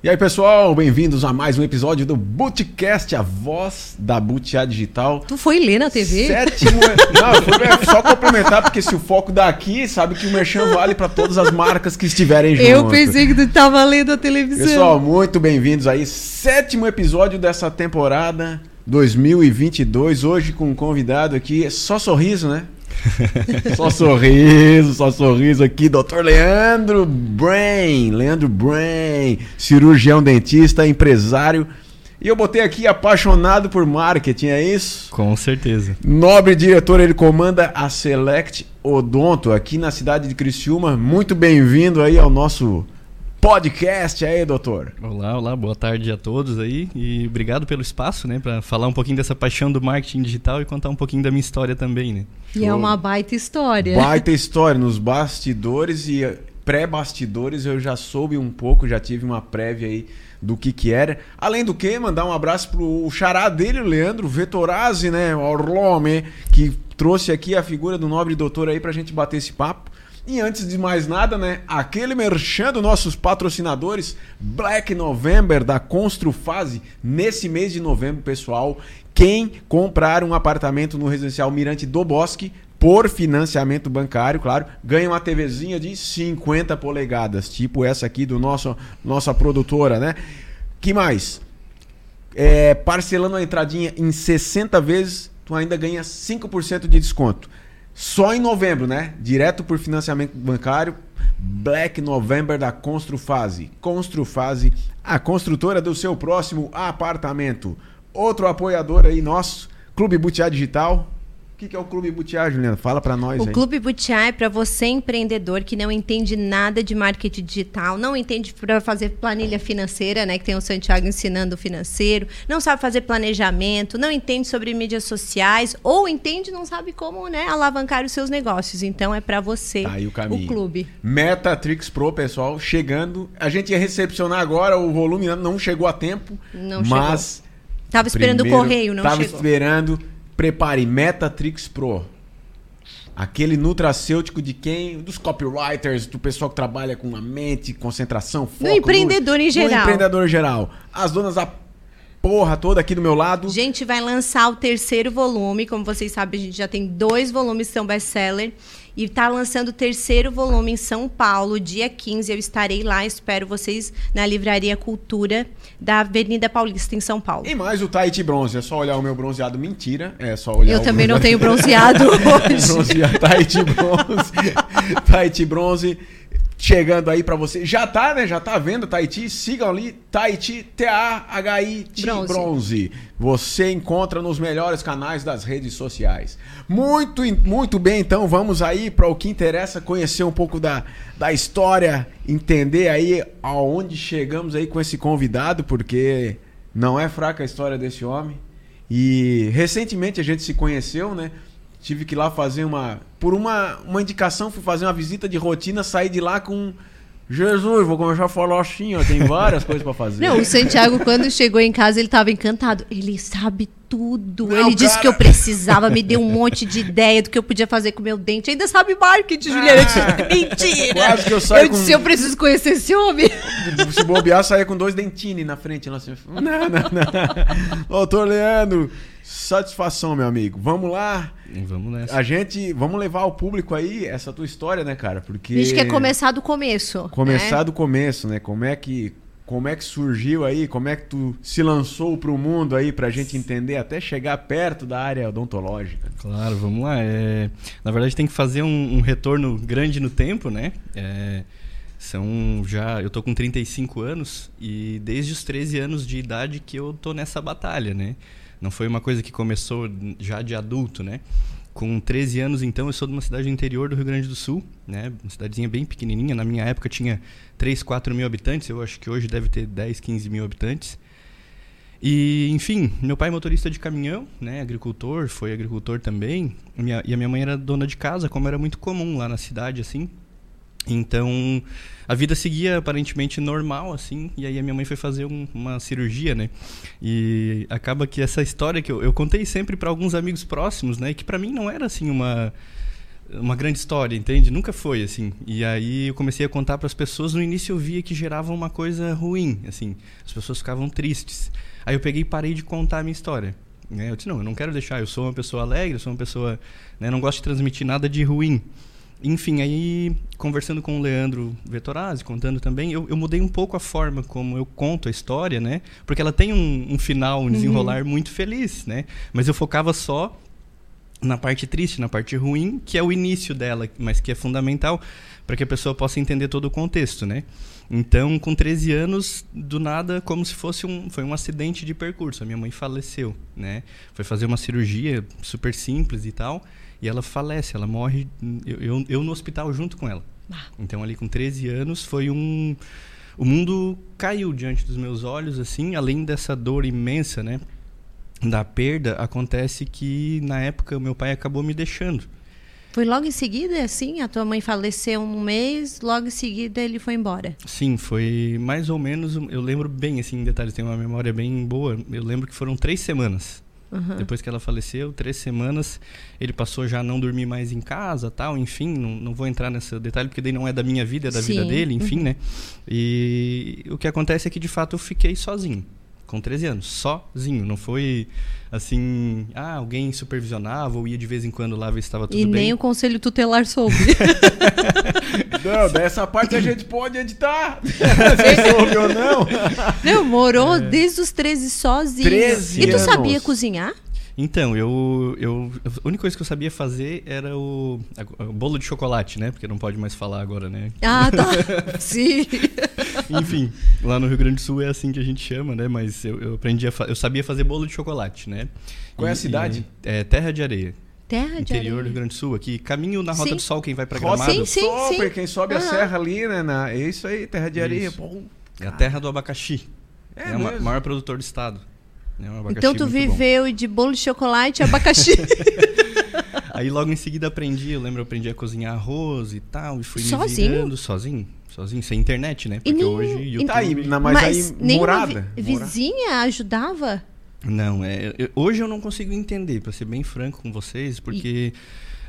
E aí, pessoal, bem-vindos a mais um episódio do Bootcast, a voz da Butiá Digital. Tu foi ler na TV? Sétimo. Não, foi só complementar, porque se o foco daqui, sabe que o Merchan vale para todas as marcas que estiverem junto. Eu pensei que tu tava lendo a televisão. Pessoal, muito bem-vindos aí. Sétimo episódio dessa temporada 2022. Hoje com um convidado aqui, só sorriso, né? só sorriso, só sorriso aqui, Dr. Leandro Brain, Leandro Brain, cirurgião dentista, empresário. E eu botei aqui apaixonado por marketing, é isso? Com certeza. Nobre diretor, ele comanda a Select Odonto aqui na cidade de Criciúma. Muito bem-vindo aí ao nosso podcast aí, doutor. Olá, olá, boa tarde a todos aí e obrigado pelo espaço, né, para falar um pouquinho dessa paixão do marketing digital e contar um pouquinho da minha história também, né. E é uma baita história. Baita história nos bastidores e pré-bastidores eu já soube um pouco, já tive uma prévia aí do que que era. Além do que, mandar um abraço pro xará dele, o Leandro Vettorazzi, né, Orlome, que trouxe aqui a figura do nobre doutor aí pra gente bater esse papo. E antes de mais nada, né, aquele merchan nossos patrocinadores, Black November da Construfase, nesse mês de novembro, pessoal, quem comprar um apartamento no residencial Mirante do Bosque, por financiamento bancário, claro, ganha uma TVzinha de 50 polegadas, tipo essa aqui do nosso nossa produtora, né? Que mais? É, parcelando a entradinha em 60 vezes, tu ainda ganha 5% de desconto. Só em novembro, né? Direto por financiamento bancário. Black November da Construfase. Construfase, a construtora do seu próximo apartamento. Outro apoiador aí nosso, Clube Butiá Digital. O que, que, é o Clube Butiá, Juliana? Fala para nós. O aí. Clube Butiá é para você empreendedor que não entende nada de marketing digital, não entende para fazer planilha financeira, né? Que tem o Santiago ensinando o financeiro, não sabe fazer planejamento, não entende sobre mídias sociais ou entende não sabe como, né? Alavancar os seus negócios. Então é para você. Tá aí o caminho. O clube. Metatrix Pro, pessoal, chegando. A gente ia recepcionar agora, o volume não chegou a tempo, não mas chegou. Tava esperando primeiro, o correio, não tava chegou. Tava esperando Prepare Metatrix Pro. Aquele nutracêutico de quem? Dos copywriters, do pessoal que trabalha com a mente, concentração, foco. Do empreendedor no, em geral. Do empreendedor geral. As donas da porra toda aqui do meu lado. Gente vai lançar o terceiro volume. Como vocês sabem, a gente já tem dois volumes que são best-seller. E está lançando o terceiro volume em São Paulo, dia 15. Eu estarei lá, espero vocês na Livraria Cultura da Avenida Paulista, em São Paulo. E mais o Tahiti Bronze. É só olhar o meu bronzeado. Mentira. É só olhar Eu também bronzeado. não tenho bronzeado hoje. bronzeado, Tahiti Bronze. Tahiti Bronze. Chegando aí para você. Já tá, né? Já tá vendo Tahiti? Sigam ali, Tahiti, T-A-H-I-T Bronze. Bronze. Você encontra nos melhores canais das redes sociais. Muito, muito bem, então vamos aí para o que interessa, conhecer um pouco da, da história, entender aí aonde chegamos aí com esse convidado, porque não é fraca a história desse homem. E recentemente a gente se conheceu, né? Tive que ir lá fazer uma. Por uma, uma indicação, fui fazer uma visita de rotina, saí de lá com. Jesus, vou começar a falar assim, ó, tem várias coisas para fazer. Não, o Santiago, quando chegou em casa, ele estava encantado. Ele sabe tudo. Não, ele disse cara. que eu precisava, me deu um monte de ideia do que eu podia fazer com meu dente. Ainda sabe marketing, Juliana. Disse, Mentira! Quase que eu saio eu disse, com- eu preciso conhecer esse homem. Se bobear, saia com dois dentini na frente. Lá assim. Não, não, não. Doutor Leandro, satisfação, meu amigo. Vamos lá. Vamos nessa. A gente. Vamos levar ao público aí essa tua história, né, cara? Porque. A gente quer começar do começo. Começar né? do começo, né? Como é que. Como é que surgiu aí? Como é que tu se lançou pro mundo aí pra gente entender até chegar perto da área odontológica? Claro, vamos lá. É, na verdade, tem que fazer um, um retorno grande no tempo, né? É, são já. Eu tô com 35 anos e desde os 13 anos de idade que eu tô nessa batalha, né? Não foi uma coisa que começou já de adulto, né? Com 13 anos, então, eu sou de uma cidade do interior do Rio Grande do Sul, né? Uma cidadezinha bem pequenininha. Na minha época tinha 3, 4 mil habitantes. Eu acho que hoje deve ter 10, 15 mil habitantes. E, enfim, meu pai é motorista de caminhão, né? Agricultor, foi agricultor também. E a minha mãe era dona de casa, como era muito comum lá na cidade, assim. Então, a vida seguia aparentemente normal, assim, e aí a minha mãe foi fazer um- uma cirurgia, né? E acaba que essa história que eu, eu contei sempre para alguns amigos próximos, né? Que para mim não era assim uma uma grande história, entende? Nunca foi assim. E aí eu comecei a contar para as pessoas. No início eu via que gerava uma coisa ruim, assim. As pessoas ficavam tristes. Aí eu peguei e parei de contar a minha história. Né? Eu disse não, eu não quero deixar. Eu sou uma pessoa alegre, eu sou uma pessoa, né, não gosto de transmitir nada de ruim. Enfim, aí conversando com o Leandro Vettorazzi, contando também, eu, eu, mudei um pouco a forma como eu conto a história, né? Porque ela tem um, um final, um uhum. desenrolar uhum. muito feliz, né? Mas eu focava só na parte triste, na parte ruim, que é o início dela, mas que é fundamental para que a pessoa possa entender todo o contexto, né? Então, com 13 anos, do nada, como se fosse um, foi um acidente de percurso. A minha mãe faleceu, né? Foi fazer uma cirurgia super simples e tal, e ela falece, ela morre, eu, eu, eu no hospital junto com ela. Ah. Então, ali com 13 anos, foi um... O mundo caiu diante dos meus olhos, assim, além dessa dor imensa, né? Da perda, acontece que, na época, meu pai acabou me deixando. Foi logo em seguida, assim? A tua mãe faleceu um mês, logo em seguida ele foi embora? Sim, foi mais ou menos. Eu lembro bem, assim, em detalhes, tenho uma memória bem boa. Eu lembro que foram três semanas. Uhum. Depois que ela faleceu, três semanas, ele passou já a não dormir mais em casa, tal, enfim, não, não vou entrar nesse detalhe porque daí não é da minha vida, é da Sim. vida dele, enfim, uhum. né? E o que acontece é que de fato eu fiquei sozinho com 13 anos, sozinho. Não foi assim, ah, alguém supervisionava ou ia de vez em quando lá ver se estava tudo e bem. E nem o conselho tutelar soube. não, dessa parte a gente pode editar. se soube ou não. Não, morou é. desde os 13 sozinho. 13 e tu anos. sabia cozinhar? Então, eu, eu. A única coisa que eu sabia fazer era o, o bolo de chocolate, né? Porque não pode mais falar agora, né? Ah, tá. Sim. Enfim, lá no Rio Grande do Sul é assim que a gente chama, né? Mas eu, eu aprendi a eu sabia fazer bolo de chocolate, né? Qual e, é a cidade? E, é Terra de Areia. Terra de Interior areia. do Rio Grande do Sul, aqui. Caminho na Rota sim. do Sol, quem vai pra Gramado. Sim, sim, Sol, sim. Quem sobe uhum. a serra ali, né? Na, é isso aí, Terra de Areia. Bom, é a terra do abacaxi. É, é o maior produtor do estado. É um então tu viveu bom. de bolo de chocolate e abacaxi. Aí logo em seguida aprendi, eu lembro, eu aprendi a cozinhar arroz e tal, e fui sozinho? me virando sozinho. Sozinho, sem internet, né? Porque nem, hoje YouTube... Tá aí, mas, mas aí morada. Vi, vizinha ajudava? Não, é, eu, hoje eu não consigo entender, para ser bem franco com vocês, porque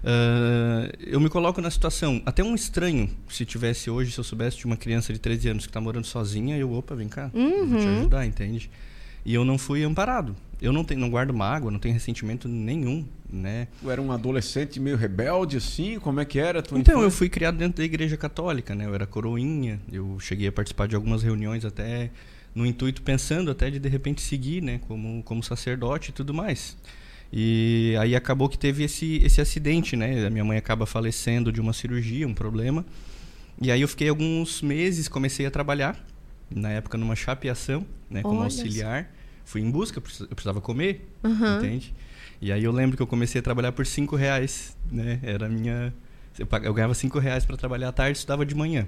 uh, eu me coloco na situação, até um estranho, se tivesse hoje, se eu soubesse de uma criança de 13 anos que está morando sozinha, eu, opa, vem cá, uhum. vou te uhum. ajudar, entende? E eu não fui amparado. Eu não, tenho, não guardo mágoa, não tenho ressentimento nenhum, né? Tu era um adolescente meio rebelde, assim? Como é que era? então, infância? eu fui criado dentro da igreja católica, né? Eu era coroinha, eu cheguei a participar de algumas reuniões até no intuito, pensando até de de repente seguir, né? Como, como sacerdote e tudo mais. E aí acabou que teve esse, esse acidente, né? A minha mãe acaba falecendo de uma cirurgia, um problema. E aí eu fiquei alguns meses, comecei a trabalhar na época numa chapeação, né, como Olha auxiliar. Fui em busca, eu precisava comer, uhum. entende? E aí eu lembro que eu comecei a trabalhar por cinco reais, né? Era a minha... Eu ganhava cinco reais para trabalhar à tarde, estudava de manhã.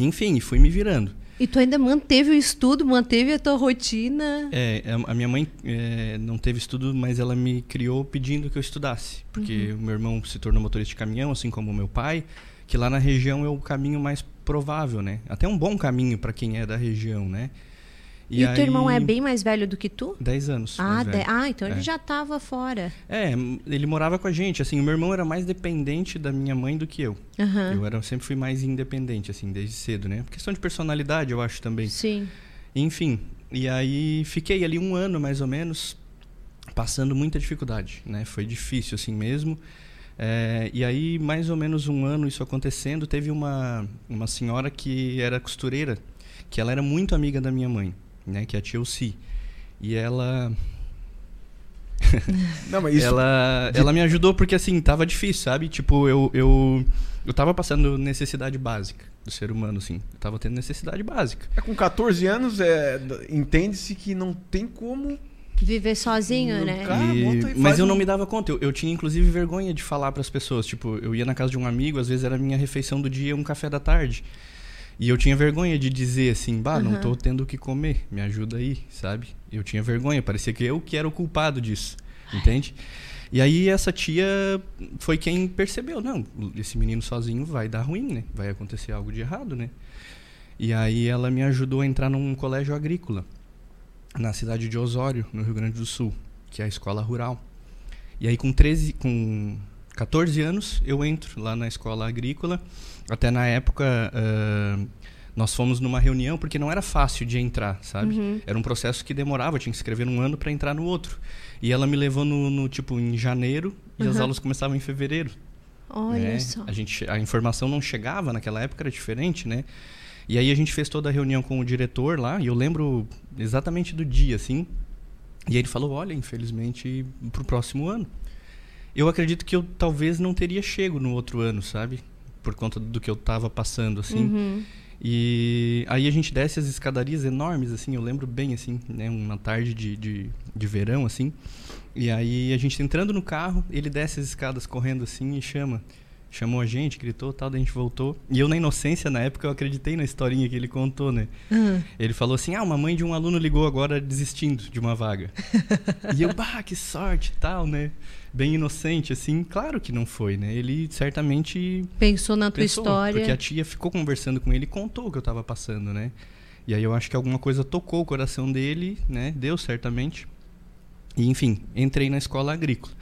Enfim, fui me virando. E tu ainda manteve o estudo, manteve a tua rotina? É, a minha mãe é, não teve estudo, mas ela me criou pedindo que eu estudasse. Porque uhum. o meu irmão se tornou motorista de caminhão, assim como o meu pai que lá na região é o caminho mais provável, né? Até um bom caminho para quem é da região, né? E, e aí... teu irmão é bem mais velho do que tu? Dez anos. Ah, de... ah então é. ele já estava fora. É, ele morava com a gente. Assim, o meu irmão era mais dependente da minha mãe do que eu. Uhum. Eu era, sempre fui mais independente, assim, desde cedo, né? Questão de personalidade, eu acho também. Sim. Enfim, e aí fiquei ali um ano, mais ou menos, passando muita dificuldade, né? Foi difícil, assim mesmo. É, e aí, mais ou menos um ano isso acontecendo, teve uma, uma senhora que era costureira, que ela era muito amiga da minha mãe, né, que é a tia Elci. E ela... Não, mas isso... ela, ela me ajudou porque, assim, tava difícil, sabe? Tipo, eu, eu, eu tava passando necessidade básica do ser humano, assim. Eu tava tendo necessidade básica. É, com 14 anos, é, entende-se que não tem como Viver sozinho, né? E... Mas eu não me dava conta. Eu, eu tinha, inclusive, vergonha de falar para as pessoas. Tipo, eu ia na casa de um amigo, às vezes era a minha refeição do dia, um café da tarde. E eu tinha vergonha de dizer assim, bah, não tô tendo o que comer, me ajuda aí, sabe? Eu tinha vergonha, parecia que eu que era o culpado disso, entende? E aí essa tia foi quem percebeu, não, esse menino sozinho vai dar ruim, né? Vai acontecer algo de errado, né? E aí ela me ajudou a entrar num colégio agrícola na cidade de Osório, no Rio Grande do Sul, que é a escola rural. E aí com 13, com 14 anos, eu entro lá na escola agrícola. Até na época, uh, nós fomos numa reunião porque não era fácil de entrar, sabe? Uhum. Era um processo que demorava, tinha que escrever um ano para entrar no outro. E ela me levou no, no tipo em janeiro e as Uhum. aulas começavam em fevereiro. Olha né? só. A gente, a informação não chegava naquela época era diferente, né? E aí a gente fez toda a reunião com o diretor lá e eu lembro exatamente do dia, assim. E aí ele falou, olha, infelizmente pro próximo ano. Eu acredito que eu talvez não teria chego no outro ano, sabe? Por conta do que eu tava passando, assim. Uhum. E aí a gente desce as escadarias enormes, assim, eu lembro bem, assim, né? Uma tarde de, de, de verão, assim. E aí a gente entrando no carro, ele desce as escadas correndo assim e chama. Chamou a gente, gritou tal, daí a gente voltou. E eu, na inocência, na época, eu acreditei na historinha que ele contou, né? Ah, Ele falou assim: ah, uma mãe de um aluno ligou agora desistindo de uma vaga. e eu, bah, que sorte tal, né? Bem inocente, assim. Claro que não foi, né? Ele certamente Pensou na tua pensou, história. Porque a tia ficou conversando com ele e contou o que eu tava passando, né? E aí eu acho que alguma coisa tocou o coração dele, né? Deu certamente. E enfim, entrei na escola agrícola.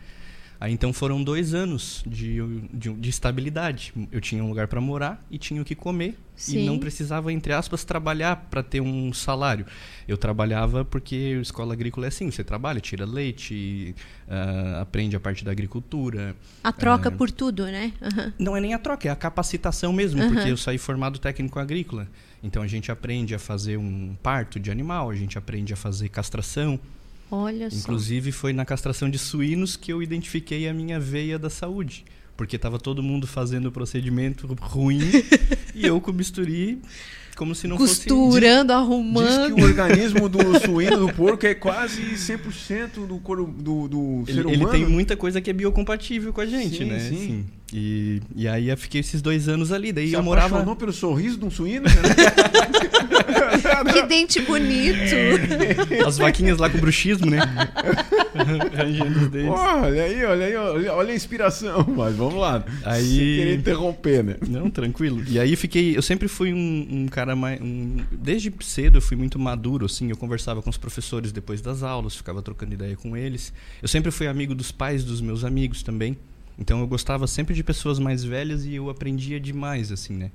Aí então foram dois anos de, de, de estabilidade. Eu tinha um lugar para morar e tinha o que comer. Sim. E não precisava, entre aspas, trabalhar para ter um salário. Eu trabalhava porque a escola agrícola é assim: você trabalha, tira leite, ah, aprende a parte da agricultura, A troca É. por tudo, né? Aham. não é nem a troca, é a capacitação mesmo, Aham. porque eu saí formado técnico agrícola. Então a gente aprende a fazer um parto de animal, a gente aprende a fazer castração. Olha só. Inclusive foi na castração de suínos que eu identifiquei a minha veia da saúde. Porque estava todo mundo fazendo o procedimento ruim e eu com bisturi como se não Costurando, Diz arrumando. que o organismo do suíno, do porco, é quase 100% do, coro, do, do fosse... ser Ele, humano. ele tem muita coisa que é biocompatível com a gente, Sim, né? sim. Assim, E, e aí eu fiquei esses dois anos ali. Daí Se eu morava... apaixonou pelo sorriso de um suíno? cara? Que dente bonito. As vaquinhas lá com bruxismo, né? Olha aí, olha aí, olha, olha a inspiração. Mas vamos lá. Aí- Sem querer interromper, né? Não, tranquilo. E aí fiquei. Eu sempre fui um, um cara mais. um- desde cedo eu fui muito maduro, assim. Eu conversava com os professores depois das aulas, ficava trocando ideia com eles. Eu sempre fui amigo dos pais dos meus amigos também. Então eu gostava sempre de pessoas mais velhas e eu aprendia demais, assim, né?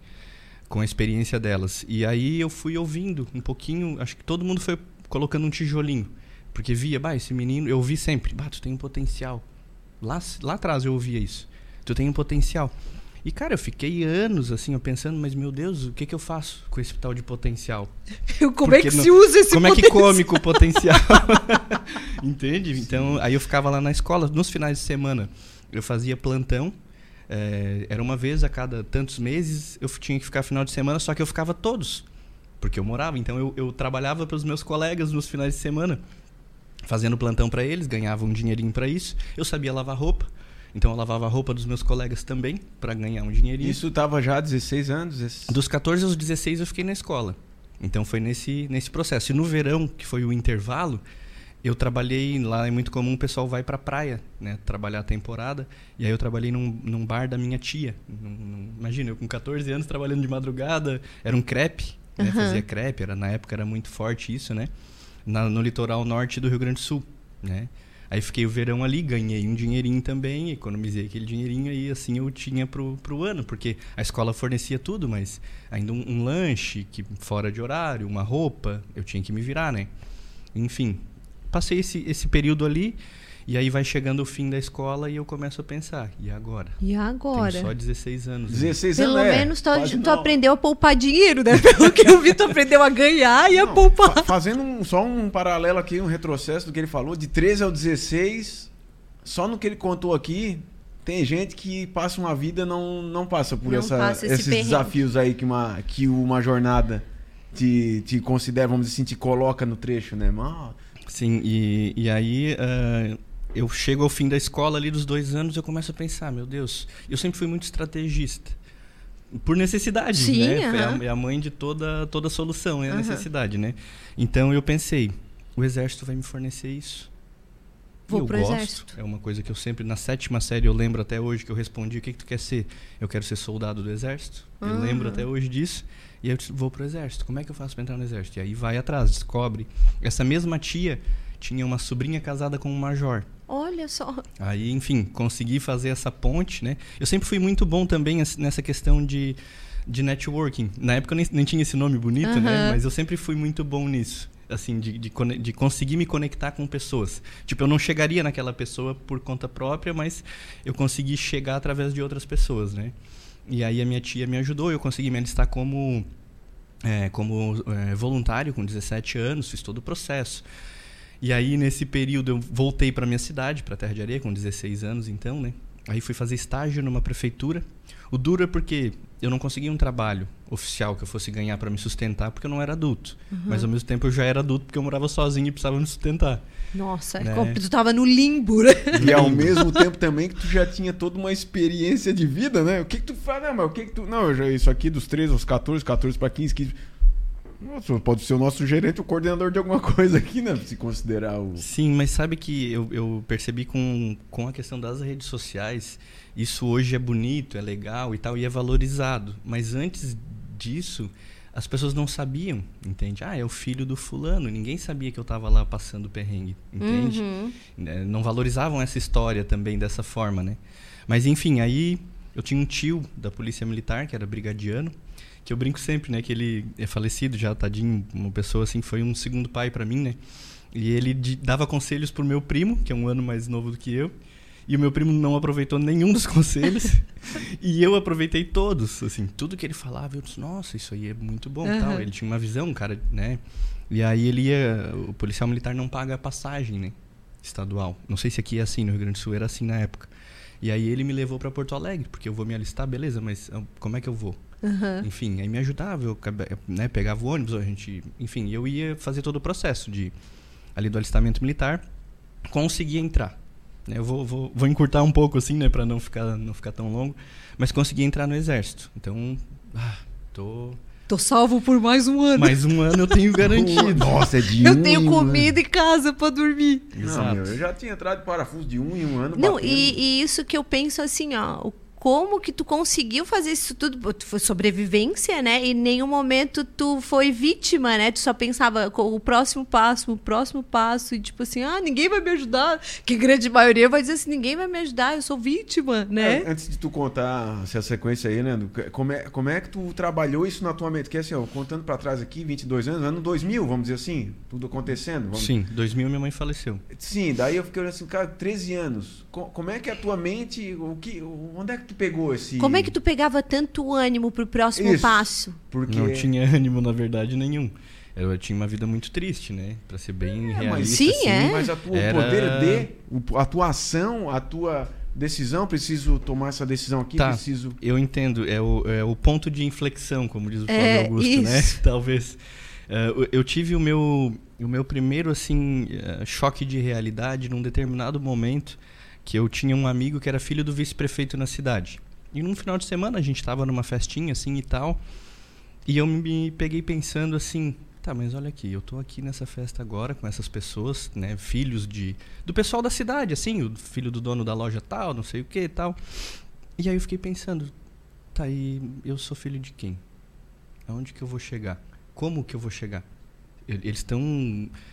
Com a experiência delas. E aí eu fui ouvindo um pouquinho. Acho que todo mundo foi colocando um tijolinho. Porque via, bah, esse menino. Eu ouvi sempre, bah, tu tem um potencial. Lá, lá atrás eu ouvia isso. Tu tem um potencial. E, cara, eu fiquei anos, assim, eu pensando, mas, meu Deus, o que, que eu faço com esse tal de potencial? Como é Porque que não- se usa esse Como é que potencial? come com o potencial? Entende? Então, aí eu ficava lá na escola, nos finais de semana, eu fazia plantão. eh, era uma vez a cada tantos meses, eu tinha que ficar final de semana, só que eu ficava todos. Porque eu morava, então eu, eu trabalhava para os meus colegas nos finais de semana, fazendo plantão para eles, ganhava um dinheirinho para isso. Eu sabia lavar roupa, então eu lavava a roupa dos meus colegas também, para ganhar um dinheirinho. Isso tava já há 16 anos? esse- Dos 14 aos 16 eu fiquei na escola. Então foi nesse, nesse processo. E no verão, que foi o intervalo, eu trabalhei lá, é muito comum o pessoal vai pra praia, né? Trabalhar a temporada. E aí eu trabalhei num, num bar da minha tia. Num- num- imagina, eu com 14 anos trabalhando de madrugada, era um crepe, né? Aham. Fazia crepe, era, na época era muito forte isso, né? Na- no litoral norte do Rio Grande do Sul, né? Aí fiquei o verão ali, ganhei um dinheirinho também, economizei aquele dinheirinho e assim eu tinha pro, pro ano, porque a escola fornecia tudo, mas ainda um, um lanche que fora de horário, uma roupa, eu tinha que me virar, né? Enfim, passei esse, esse período ali e aí vai chegando o fim da escola e eu começo a pensar, e agora? E agora? Tenho só 16 anos. né? 16 Pelo anos. é, menos tu, tu aprendeu a poupar dinheiro, né? Pelo que eu vi, tu aprendeu a ganhar e a Não, poupar. fa- fazendo um- só um paralelo aqui, um retrocesso do que ele falou, de 13 ao 16, só no que ele contou aqui, tem gente que passa uma vida não não passa por Não essa- passa esse esses perrengue. desafios aí que uma, que uma jornada te, te considera, vamos dizer assim, te coloca no trecho, né? Mas, Sim, e, e aí ah, eu chego ao fim da escola ali dos dois anos eu começo a pensar, meu Deus, eu sempre fui muito estrategista. Por necessidade, Sim, né? É a- aham. É, a, mãe de toda, toda solução, é a Aham. necessidade, né? Então eu pensei, o exército vai me fornecer isso. Vou eu pro gosto. exército. É uma coisa que eu sempre, na sétima série, eu lembro até hoje que eu respondi: o que, que tu quer ser? Eu quero ser soldado do exército. Eu Ah. lembro até hoje disso. E eu vou pro exército. Como é que eu faço pra entrar no exército? E aí vai atrás, descobre. Essa mesma tia tinha uma sobrinha casada com um major. Olha só. Aí, enfim, consegui fazer essa ponte, né? Eu sempre fui muito bom também nessa questão de, de networking. Na época eu nem, nem tinha esse nome bonito, uhum. né? Mas eu sempre fui muito bom nisso. Assim, de, de, de, conseguir me conectar com pessoas. Tipo, eu não chegaria naquela pessoa por conta própria, mas eu consegui chegar através de outras pessoas, né? E aí a minha tia me ajudou, eu consegui me alistar como, é, como é, voluntário com 17 anos, fiz todo o processo. E aí, nesse período, eu voltei para minha cidade, para Terra de Areia, com 16 anos, então, né? Aí fui fazer estágio numa prefeitura. O duro é porque eu não conseguia um trabalho oficial que eu fosse ganhar para me sustentar, porque eu não era adulto. Uhum. Mas ao mesmo tempo eu já era adulto porque eu morava sozinho e precisava me sustentar. Nossa, né? tu tava no limbo, né? E ao mesmo tempo também que tu já tinha toda uma experiência de vida, né? O que que tu faz? Não, mas o que que tu... Não, já, isso aqui dos 13 aos 14, 14 para 15, 15... Nossa, pode ser o nosso gerente, o coordenador de alguma coisa aqui, né? Se considerar o. Sim, mas sabe que eu, eu percebi com, com a questão das redes sociais, isso hoje é bonito, é legal e tal, e é valorizado. Mas antes disso, as pessoas não sabiam, entende? Ah, é o filho do fulano. Ninguém sabia que eu estava lá passando perrengue, entende? Uhum. É, não valorizavam essa história também dessa forma, né? Mas enfim, aí eu tinha um tio da polícia militar, que era brigadiano, que eu brinco sempre, né? Que ele é falecido já, tadinho, uma pessoa assim, foi um segundo pai para mim, né? E ele dava conselhos pro meu primo, que é um ano mais novo do que eu. E o meu primo não aproveitou nenhum dos conselhos. e eu aproveitei todos, assim, tudo que ele falava, eu disse, nossa, isso aí é muito bom, uhum. tal. Ele tinha uma visão, cara, né? E aí ele ia, o policial militar não paga a passagem, né? Estadual. Não sei se aqui é assim, no Rio Grande do Sul era assim na época. E aí ele me levou para Porto Alegre, porque eu vou me alistar, beleza, mas ah, como é que eu vou? Uhum. Enfim, aí me ajudava, eu né, pegava o ônibus, a gente, enfim, eu ia fazer todo o processo de ali do alistamento militar, conseguia entrar. Né, eu vou, vou, vou encurtar um pouco assim, né, para não ficar não ficar tão longo, mas consegui entrar no exército. Então, ah, tô Tô salvo por mais um ano. Mais um ano eu tenho garantido. Nossa, é de Eu um tenho comida e casa para dormir. Exato. Não, meu, eu já tinha entrado de parafuso de um em um ano. Não, e, e, isso que eu penso assim, ó, o como que tu conseguiu fazer isso tudo? Tu foi sobrevivência, né? E em nenhum momento tu foi vítima, né? Tu só pensava o próximo passo, o próximo passo, e tipo assim, ah, ninguém vai me ajudar. Que grande maioria vai dizer assim, ninguém vai me ajudar, eu sou vítima, né? É, antes de tu contar essa sequência aí, né? Como é, como é que tu trabalhou isso na tua mente? Que assim, ó, contando para trás aqui, 22 anos, ano 2000, vamos dizer assim, tudo acontecendo. Vamos... Sim, 2000 minha mãe faleceu. Sim, daí eu fiquei olhando assim, cara, 13 anos. Como é que a tua mente, o que, onde é que tu pegou esse. Como é que tu pegava tanto ânimo pro próximo Isso, passo? Porque... Não tinha ânimo, na verdade, nenhum. Eu tinha uma vida muito triste, né? Pra ser bem é, realista. Mas, sim, assim, é. Mas a tua era... poder de. A tua ação, a tua decisão, preciso tomar essa decisão aqui, tá, preciso. Eu entendo. É o, é o ponto de inflexão, como diz o Flávio é, Augusto, né? isso. né? Talvez. Uh, eu tive o meu, o meu primeiro assim uh, choque de realidade num determinado momento que eu tinha um amigo que era filho do vice-prefeito na cidade. E num final de semana a gente estava numa festinha assim e tal. E eu me peguei pensando assim, tá, mas olha aqui, eu tô aqui nessa festa agora com essas pessoas, né, filhos de do pessoal da cidade, assim, o filho do dono da loja tal, não sei o que tal. E aí eu fiquei pensando, tá aí, eu sou filho de quem? Aonde que eu vou chegar? Como que eu vou chegar? Eles estão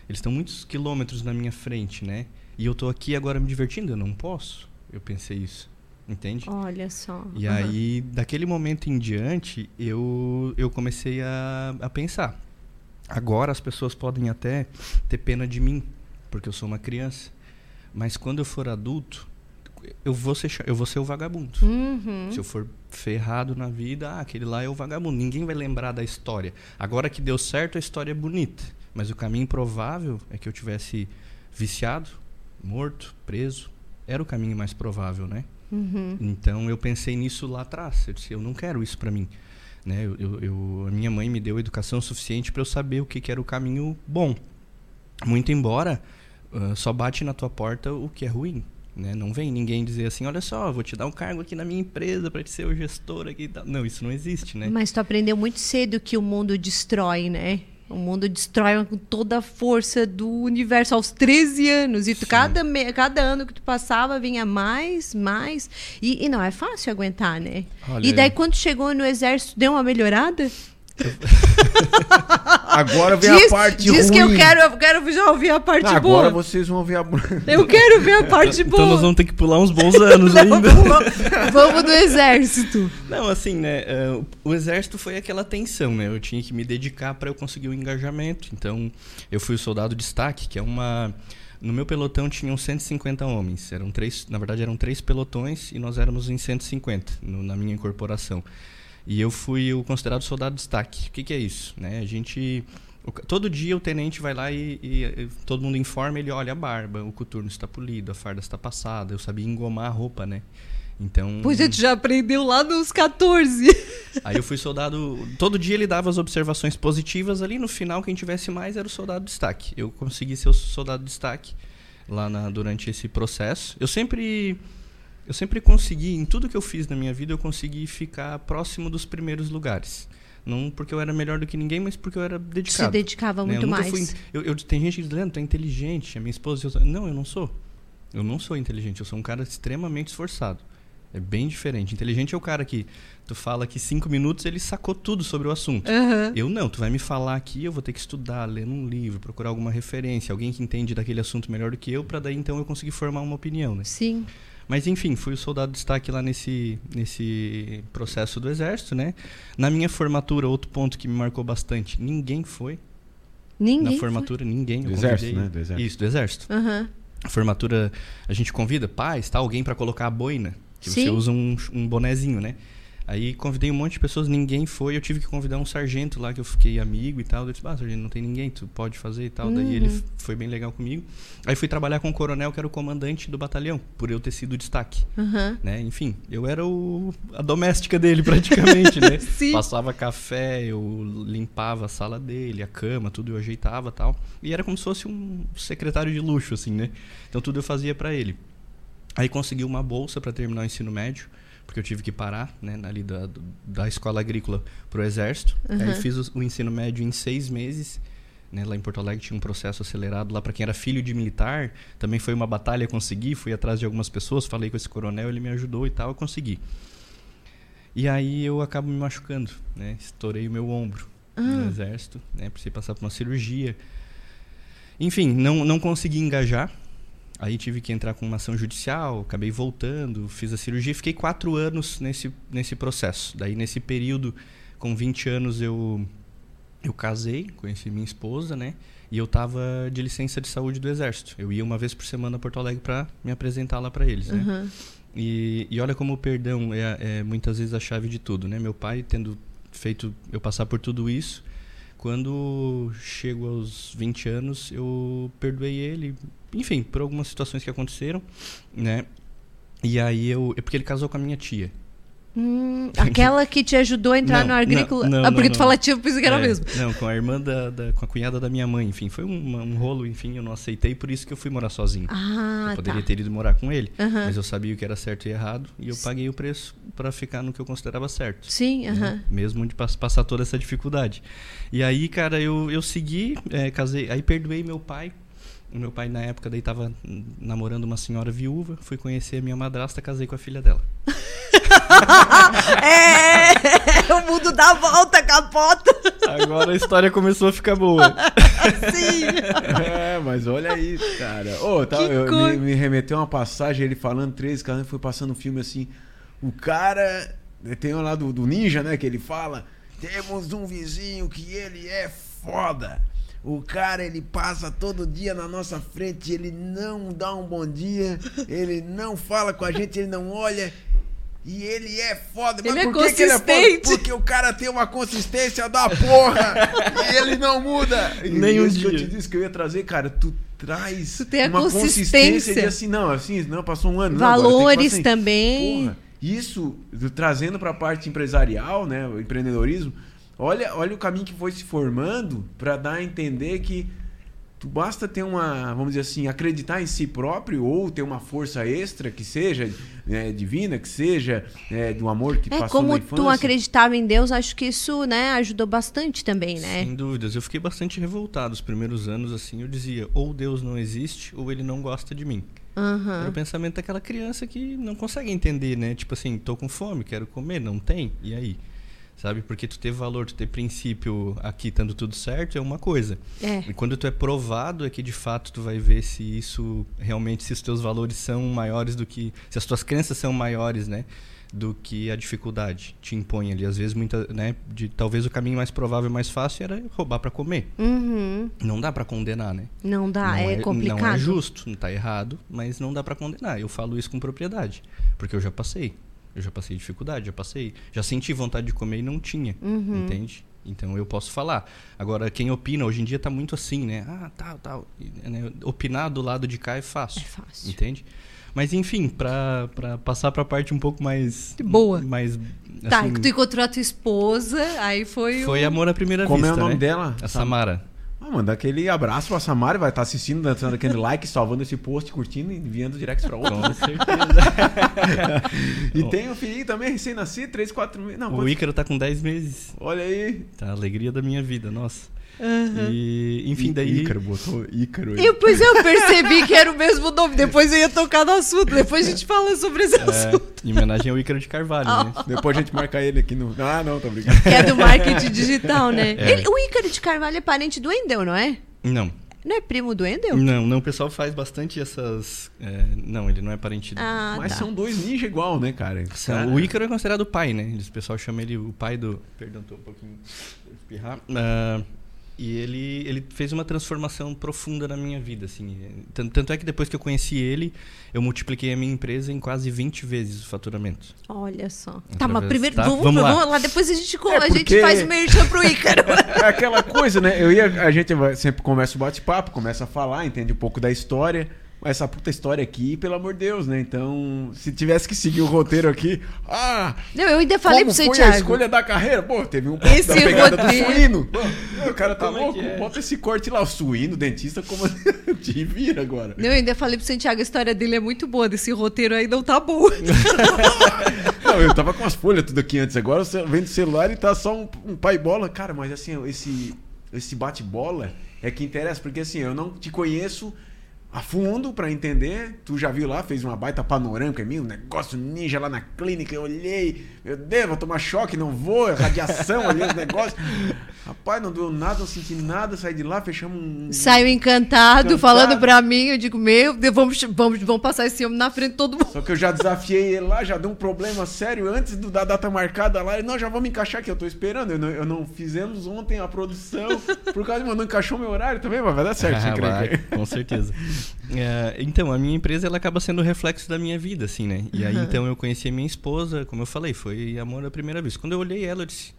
eles estão muitos quilômetros na minha frente, né? E eu tô aqui agora me divertindo, eu não posso. Eu pensei isso. Entende? Olha só. E uhum. aí, daquele momento em diante, eu, eu comecei a, a pensar. Agora as pessoas podem até ter pena de mim, porque eu sou uma criança. Mas quando eu for adulto, eu vou ser, eu vou ser o vagabundo. Uhum. Se eu for ferrado na vida, ah, aquele lá é o vagabundo. Ninguém vai lembrar da história. Agora que deu certo, a história é bonita. Mas o caminho provável é que eu tivesse viciado, morto, preso. Era o caminho mais provável, né? Uhum. Então eu pensei nisso lá atrás. Eu disse, eu não quero isso para mim. Né? Eu, eu, eu, a minha mãe me deu educação suficiente para eu saber o que, que, era o caminho bom. Muito embora uh, só bate na tua porta o que é ruim. Né? Não vem ninguém dizer assim, olha só, vou te dar um cargo aqui na minha empresa para te ser o gestor aqui. Não, isso não existe, né? Mas tu aprendeu muito cedo que o mundo destrói, né? O mundo destrói com toda a força do universo aos 13 anos. E tu, cada, cada ano que tu passava vinha mais, mais. E, e não é fácil aguentar, né? Olha e daí, aí. quando chegou no exército, deu uma melhorada? Agora vem diz, a parte diz ruim. que eu quero, eu quero já ouvir a parte Não, boa. agora vocês vão ver a. Eu quero ver a parte boa. Então nós vamos ter que pular uns bons anos ainda. vamos, vamos do exército. Não, assim, né? eh, o exército foi aquela tensão, né? Eu tinha que me dedicar para eu conseguir o engajamento. Então, eu fui o soldado destaque, que é uma. No meu pelotão tinham 150 homens. Eram três, na verdade, eram três pelotões e nós éramos em 150 no, na minha incorporação. E eu fui o considerado soldado destaque. O que, que é isso? Né? A gente. o todo dia o tenente vai lá e, e- e todo mundo informa, ele olha a barba, o coturno está polido, a farda está passada. Eu sabia engomar a roupa, né? Então. Pois a gente já aprendeu lá nos 14. Aí eu fui soldado. Todo dia ele dava as observações positivas ali. No final, quem tivesse mais era o soldado destaque. Eu consegui ser o soldado destaque lá na- durante esse processo. Eu sempre. Eu sempre consegui, em tudo que eu fiz na minha vida, eu consegui ficar próximo dos primeiros lugares. Não porque eu era melhor do que ninguém, mas porque eu era Se dedicado. dedicava né? muito eu mais. Fui, eu, eu- tem gente dizendo, tu é inteligente, a minha esposa. Eu, não, eu não sou. Eu não sou inteligente, eu sou um cara extremamente esforçado. É bem diferente. Inteligente é o cara que tu fala que cinco minutos ele sacou tudo sobre o assunto. Aham. Eu não, tu vai me falar aqui, eu vou ter que estudar, ler um livro, procurar alguma referência, alguém que entende daquele assunto melhor do que eu, para daí então eu conseguir formar uma opinião, né? Sim. Mas enfim, fui o soldado de destaque lá nesse, nesse processo do exército, né? Na minha formatura, outro ponto que me marcou bastante, ninguém foi. Ninguém. na formatura, ninguém. Do exército, né? Do exército. Isso, do exército. foi. Aham. A formatura, a gente convida pais, tá? Alguém para colocar a boina. Que você Sim. usa um, um bonezinho, né? Aí convidei um monte de pessoas, ninguém foi. Eu tive que convidar um sargento lá que eu fiquei amigo e tal. Eu disse, ah, sargento, não tem ninguém, tu pode fazer e tal. Daí ele Uhum. foi bem legal comigo. Aí fui trabalhar com o coronel, que era o comandante do batalhão, por eu ter sido o destaque. Aham. Né? Enfim, eu era o, a doméstica dele praticamente, né? Sim. Passava café, eu limpava a sala dele, a cama, tudo eu ajeitava tal. E era como se fosse um secretário de luxo, assim, né? Então tudo eu fazia pra ele. Aí consegui uma bolsa para terminar o ensino médio, porque eu tive que parar, né, ali da, da escola agrícola pro exército. Uhum. Aí fiz o, o ensino médio em seis meses. Né, lá em Porto Alegre tinha um processo acelerado lá para quem era filho de militar. Também foi uma batalha conseguir, fui atrás de algumas pessoas, falei com esse coronel, ele me ajudou e tal, eu consegui. E aí eu acabo me machucando, né? Estourei o meu ombro Ah. no exército, né? Precisei passar por uma cirurgia. Enfim, não, não consegui engajar. Aí tive que entrar com uma ação judicial, acabei voltando, fiz a cirurgia e fiquei quatro anos nesse, nesse processo. Daí, nesse período, com 20 anos, eu, eu casei, conheci minha esposa, né? E eu tava de licença de saúde do Exército. Eu ia uma vez por semana a Porto Alegre para me apresentar lá para eles, né? Aham. E, e olha como o perdão é, é muitas vezes a chave de tudo, né? Meu pai tendo feito eu passar por tudo isso, quando chego aos 20 anos, eu perdoei ele, enfim, por algumas situações que aconteceram, né? E aí eu, é porque ele casou com a minha tia. Hum, aquela que te ajudou a entrar Não, no agrícola. não, não, ah, porque não, tu fala eu pensei que era É, mesmo. Não, com a irmã da, da- com a cunhada da minha mãe, enfim, foi um, um rolo, enfim, eu não aceitei, por isso que eu fui morar sozinho. Ah, eu poderia tá. ter ido morar com ele, mas eu sabia o que era certo e errado e eu paguei o preço para ficar no que eu considerava certo. Sim, né? aham. Mesmo de pass- passar toda essa dificuldade. E aí, cara, eu, eu segui, é, casei, aí perdoei meu pai. O meu pai, na época, daí tava namorando uma senhora viúva. Fui conhecer a minha madrasta, casei com a filha dela. É, o mundo dá volta, capota. Agora a história começou a ficar boa. Sim. É, mas olha isso, cara. Ô, tá, eu- cor- me, me remeteu uma passagem, ele falando 13, cara, foi passando um filme assim. O cara. Tem lá do, do Ninja, né? Que ele fala: Temos um vizinho que ele é foda. O cara, ele passa todo dia na nossa frente, ele não dá um bom dia, ele não fala com a gente, ele não olha. E ele é foda. Ele é por que que ele é foda? consistente. Porque o cara tem uma consistência da porra. e ele não muda. E Nem um isso que eu dia. te disse que eu ia trazer, cara, tu traz Tu tem a uma consistência. de assim, não, assim, não, passou um ano. não, Valores passar- também. Porra, isso, do- trazendo pra parte empresarial, né, o empreendedorismo, olha, olha o caminho que foi se formando pra dar a entender que tu basta ter uma, vamos dizer assim, acreditar em si próprio ou ter uma força extra que seja né, divina, que seja né, do amor que É, passou como na infância. tu acreditava em Deus, acho que isso, né, ajudou bastante também, né? Sem dúvidas. Eu fiquei bastante revoltado os primeiros anos, assim. Eu dizia, ou Deus não existe, ou ele não gosta de mim. Era Aham. o pensamento daquela criança que não consegue entender, né? Tipo assim, tô com fome, quero comer, não tem? E aí? Sabe? Porque tu ter valor, tu ter princípio aqui estando tudo certo é uma coisa. É. E quando tu é provado é que de fato tu vai ver se isso realmente, se os teus valores são maiores do que, se as tuas crenças são maiores, né? Do que a dificuldade te impõe ali. Às vezes, muita, né? De, talvez o caminho mais provável, mais fácil era roubar para comer. Uhum. Não dá para condenar, né? Não dá, não é, complicado. Não é justo, não tá errado, mas não dá para condenar. Eu falo isso com propriedade, porque eu já passei. Eu já passei dificuldade, já passei. Já senti vontade de comer e não tinha, Uhum. entende? Então eu posso falar. Agora, quem opina, hoje em dia tá muito assim, né? Ah, tal, tal. E, né, Opinar do lado de cá é fácil. É fácil. Entende? Mas enfim, pra, pra passar pra parte um pouco mais. Boa. Mais. Tá, assim, que tu encontrou a tua esposa, aí foi, foi o... amor à primeira Como é vista. o nome né? dela? A Samara. Ah, manda aquele abraço pra Samara, vai estar assistindo, dando aquele like, salvando esse post, curtindo e enviando direct pra outro. Com certeza. E tem um filhinho também, recém-nascido, 3, 4 meses. Não, o quantos- Ícaro tá com 10 meses. Olha aí. Tá a alegria da minha vida, nossa. Aham. E, enfim, daí. Ícaro, botou Ícaro aí. Eu, pois eu percebi que era o mesmo nome. Depois eu ia tocar no assunto. Depois a gente fala sobre esse assunto. É, em homenagem ao Ícaro de Carvalho, né? Depois a gente marca ele aqui no. Ah, não, tô brincando. Que é do marketing digital, né? É. Ele- o Ícaro de Carvalho é parente do Endel, não é? Não. Não é primo do Endel? Não, não, o pessoal faz bastante essas. é, não, ele não é parente do. Ah, Mas tá. são dois ninja igual, né, cara? O Ícaro é considerado o pai, né? O pessoal chama ele o pai do. Perdão, tô um pouquinho. vou espirrar. Ah, e ele, ele fez uma transformação profunda na minha vida, assim. Tanto, tanto é que depois que eu conheci ele, eu multipliquei a minha empresa em quase 20 vezes o faturamento. Olha só. Tá, Através- mas primeiro tá? vamos, Vamos vamos, lá. lá. Depois a gente, É, a gente porque- faz o merchan pro Ícaro. É aquela coisa, né? Eu ia, a gente sempre começa o bate-papo, começa a falar, entende um pouco da história. Mas essa puta história aqui, pelo amor de Deus, né? Então, se tivesse que seguir o roteiro aqui, ah, Não, eu ainda falei como pro foi você, a Thiago. escolha da carreira? Pô, teve um Esse da pegada roteiro- do suíno. Pô, o cara tá Como é louco? é? Bota esse corte lá, o suíno, o dentista, como te vira agora. Não, eu ainda falei pro Santiago, a história dele é muito boa, desse roteiro aí não tá bom. Não, eu tava com as folhas tudo aqui antes, agora você vem do celular e tá só um, um pai bola. Cara, mas assim, esse, esse bate-bola é que interessa, porque assim, eu não te conheço a fundo pra entender. Tu já viu lá, fez uma baita panorâmica em mim, um negócio ninja lá na clínica, eu olhei, meu Deus, vou tomar choque, não vou, radiação, olhei os negócios. Rapaz, não deu nada, não senti nada, saí de lá, fechamos um. Saiu encantado, Encantado. falando pra mim, eu digo, meu Deus, vamos, vamos, vamos passar esse homem na frente de todo mundo. Só que eu já desafiei ele lá, já deu um problema sério antes do- da data marcada lá. Ele, não, já vou me encaixar aqui, eu tô esperando. Eu não, eu não fizemos ontem a produção por causa de não encaixou meu horário também, mas vai dar certo, Ah, vai, com certeza. É, então, a minha empresa ela acaba sendo o reflexo da minha vida, assim, né? E aí, então, eu conheci a minha esposa, como eu falei, foi amor à primeira vez. Quando eu olhei ela, eu disse,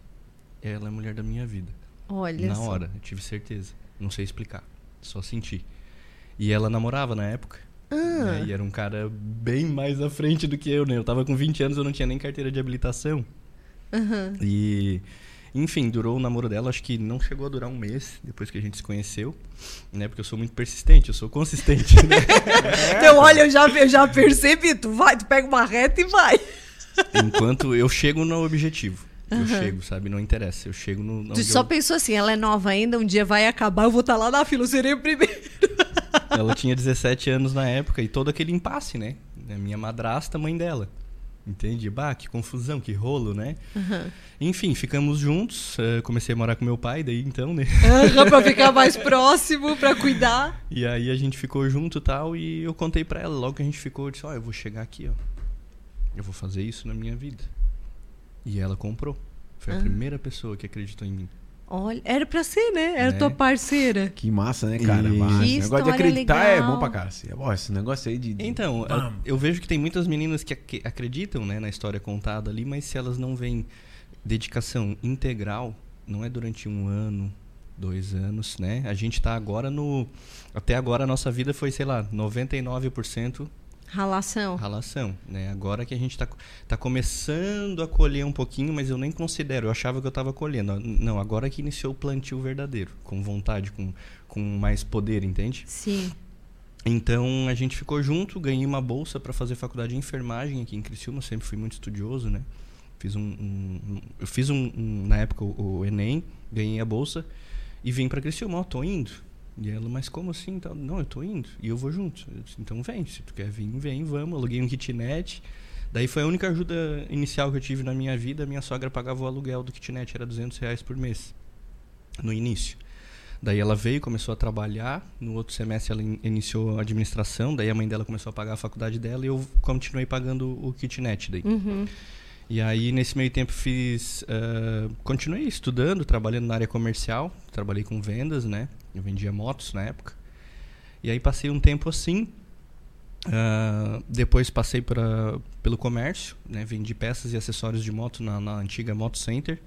ela é a mulher da minha vida. Olha na só. hora, eu tive certeza. Não sei explicar, só senti. E ela namorava na época. Ah. né? E era um cara bem mais à frente do que eu, né? Eu tava com 20 anos, eu não tinha nem carteira de habilitação. Aham. E, enfim, durou o namoro dela, acho que não chegou a durar um mês depois que a gente se conheceu, né? Porque eu sou muito persistente, eu sou consistente, né? Então, olha, eu já, eu já percebi, tu vai, tu pega uma reta e vai. Enquanto eu chego no objetivo. Eu chego, sabe? Não interessa. Eu chego no. Tu só eu- pensou assim, ela é nova ainda, um dia vai acabar, eu vou estar lá na fila, eu serei o primeiro. Ela tinha 17 anos na época e todo aquele impasse, né? Minha madrasta, mãe dela. Entende? Bah, que confusão, que rolo, né? Enfim, ficamos juntos. eh, comecei a morar com meu pai, daí então, né? Aham, pra ficar mais próximo, pra cuidar. E aí a gente ficou junto e tal, e eu contei pra ela, logo que a gente ficou, eu disse, ó, eu vou chegar aqui, ó. Eu vou fazer isso na minha vida. E ela comprou. Foi a Ah. primeira pessoa que acreditou em mim. Olha, era pra ser, né? Era Né? tua parceira. Que massa, né, cara? E- Mas, Que esse negócio de acreditar é legal. bom pra cara. assim. Ó, esse negócio aí de. de- Então, a- eu vejo que tem muitas meninas que ac- acreditam né, na história contada ali, mas se elas não veem dedicação integral, não é durante um ano, dois anos, né? A gente tá agora no. Até agora a nossa vida foi, sei lá, 99% Ralação. ralação, né? Agora que a gente tá, tá começando a colher um pouquinho, mas eu nem considero, eu achava que eu tava colhendo. Não, agora que iniciou o plantio verdadeiro, com vontade, com, com mais poder, entende? Sim. Então a gente ficou junto, ganhei uma bolsa para fazer faculdade de enfermagem aqui em Criciúma, sempre fui muito estudioso, né? Fiz um, um- um- eu fiz um, um- na época o, o Enem, ganhei a bolsa e vim para Criciúma, ó, tô indo. E ela, mas como assim? Tal? Não, eu tô indo e eu vou junto. Eu disse, então vem, se tu quer vir, vem, vamos. Aluguei um kitnet, Daí foi a única ajuda inicial que eu tive na minha vida. Minha sogra pagava o aluguel do kitnet, era 200 reais por mês, no início. Daí ela veio, começou a trabalhar. No outro semestre ela in iniciou a administração. Daí a mãe dela começou a pagar a faculdade dela e eu continuei pagando o kitnet daí. Uhum. E aí nesse meio tempo fiz, uh, continuei estudando, trabalhando na área comercial. Trabalhei com vendas, né? Eu vendia motos na época. E aí passei um tempo assim. Uh, depois passei pra, pelo comércio, né? Vendi peças e acessórios de moto na, na antiga Moto Center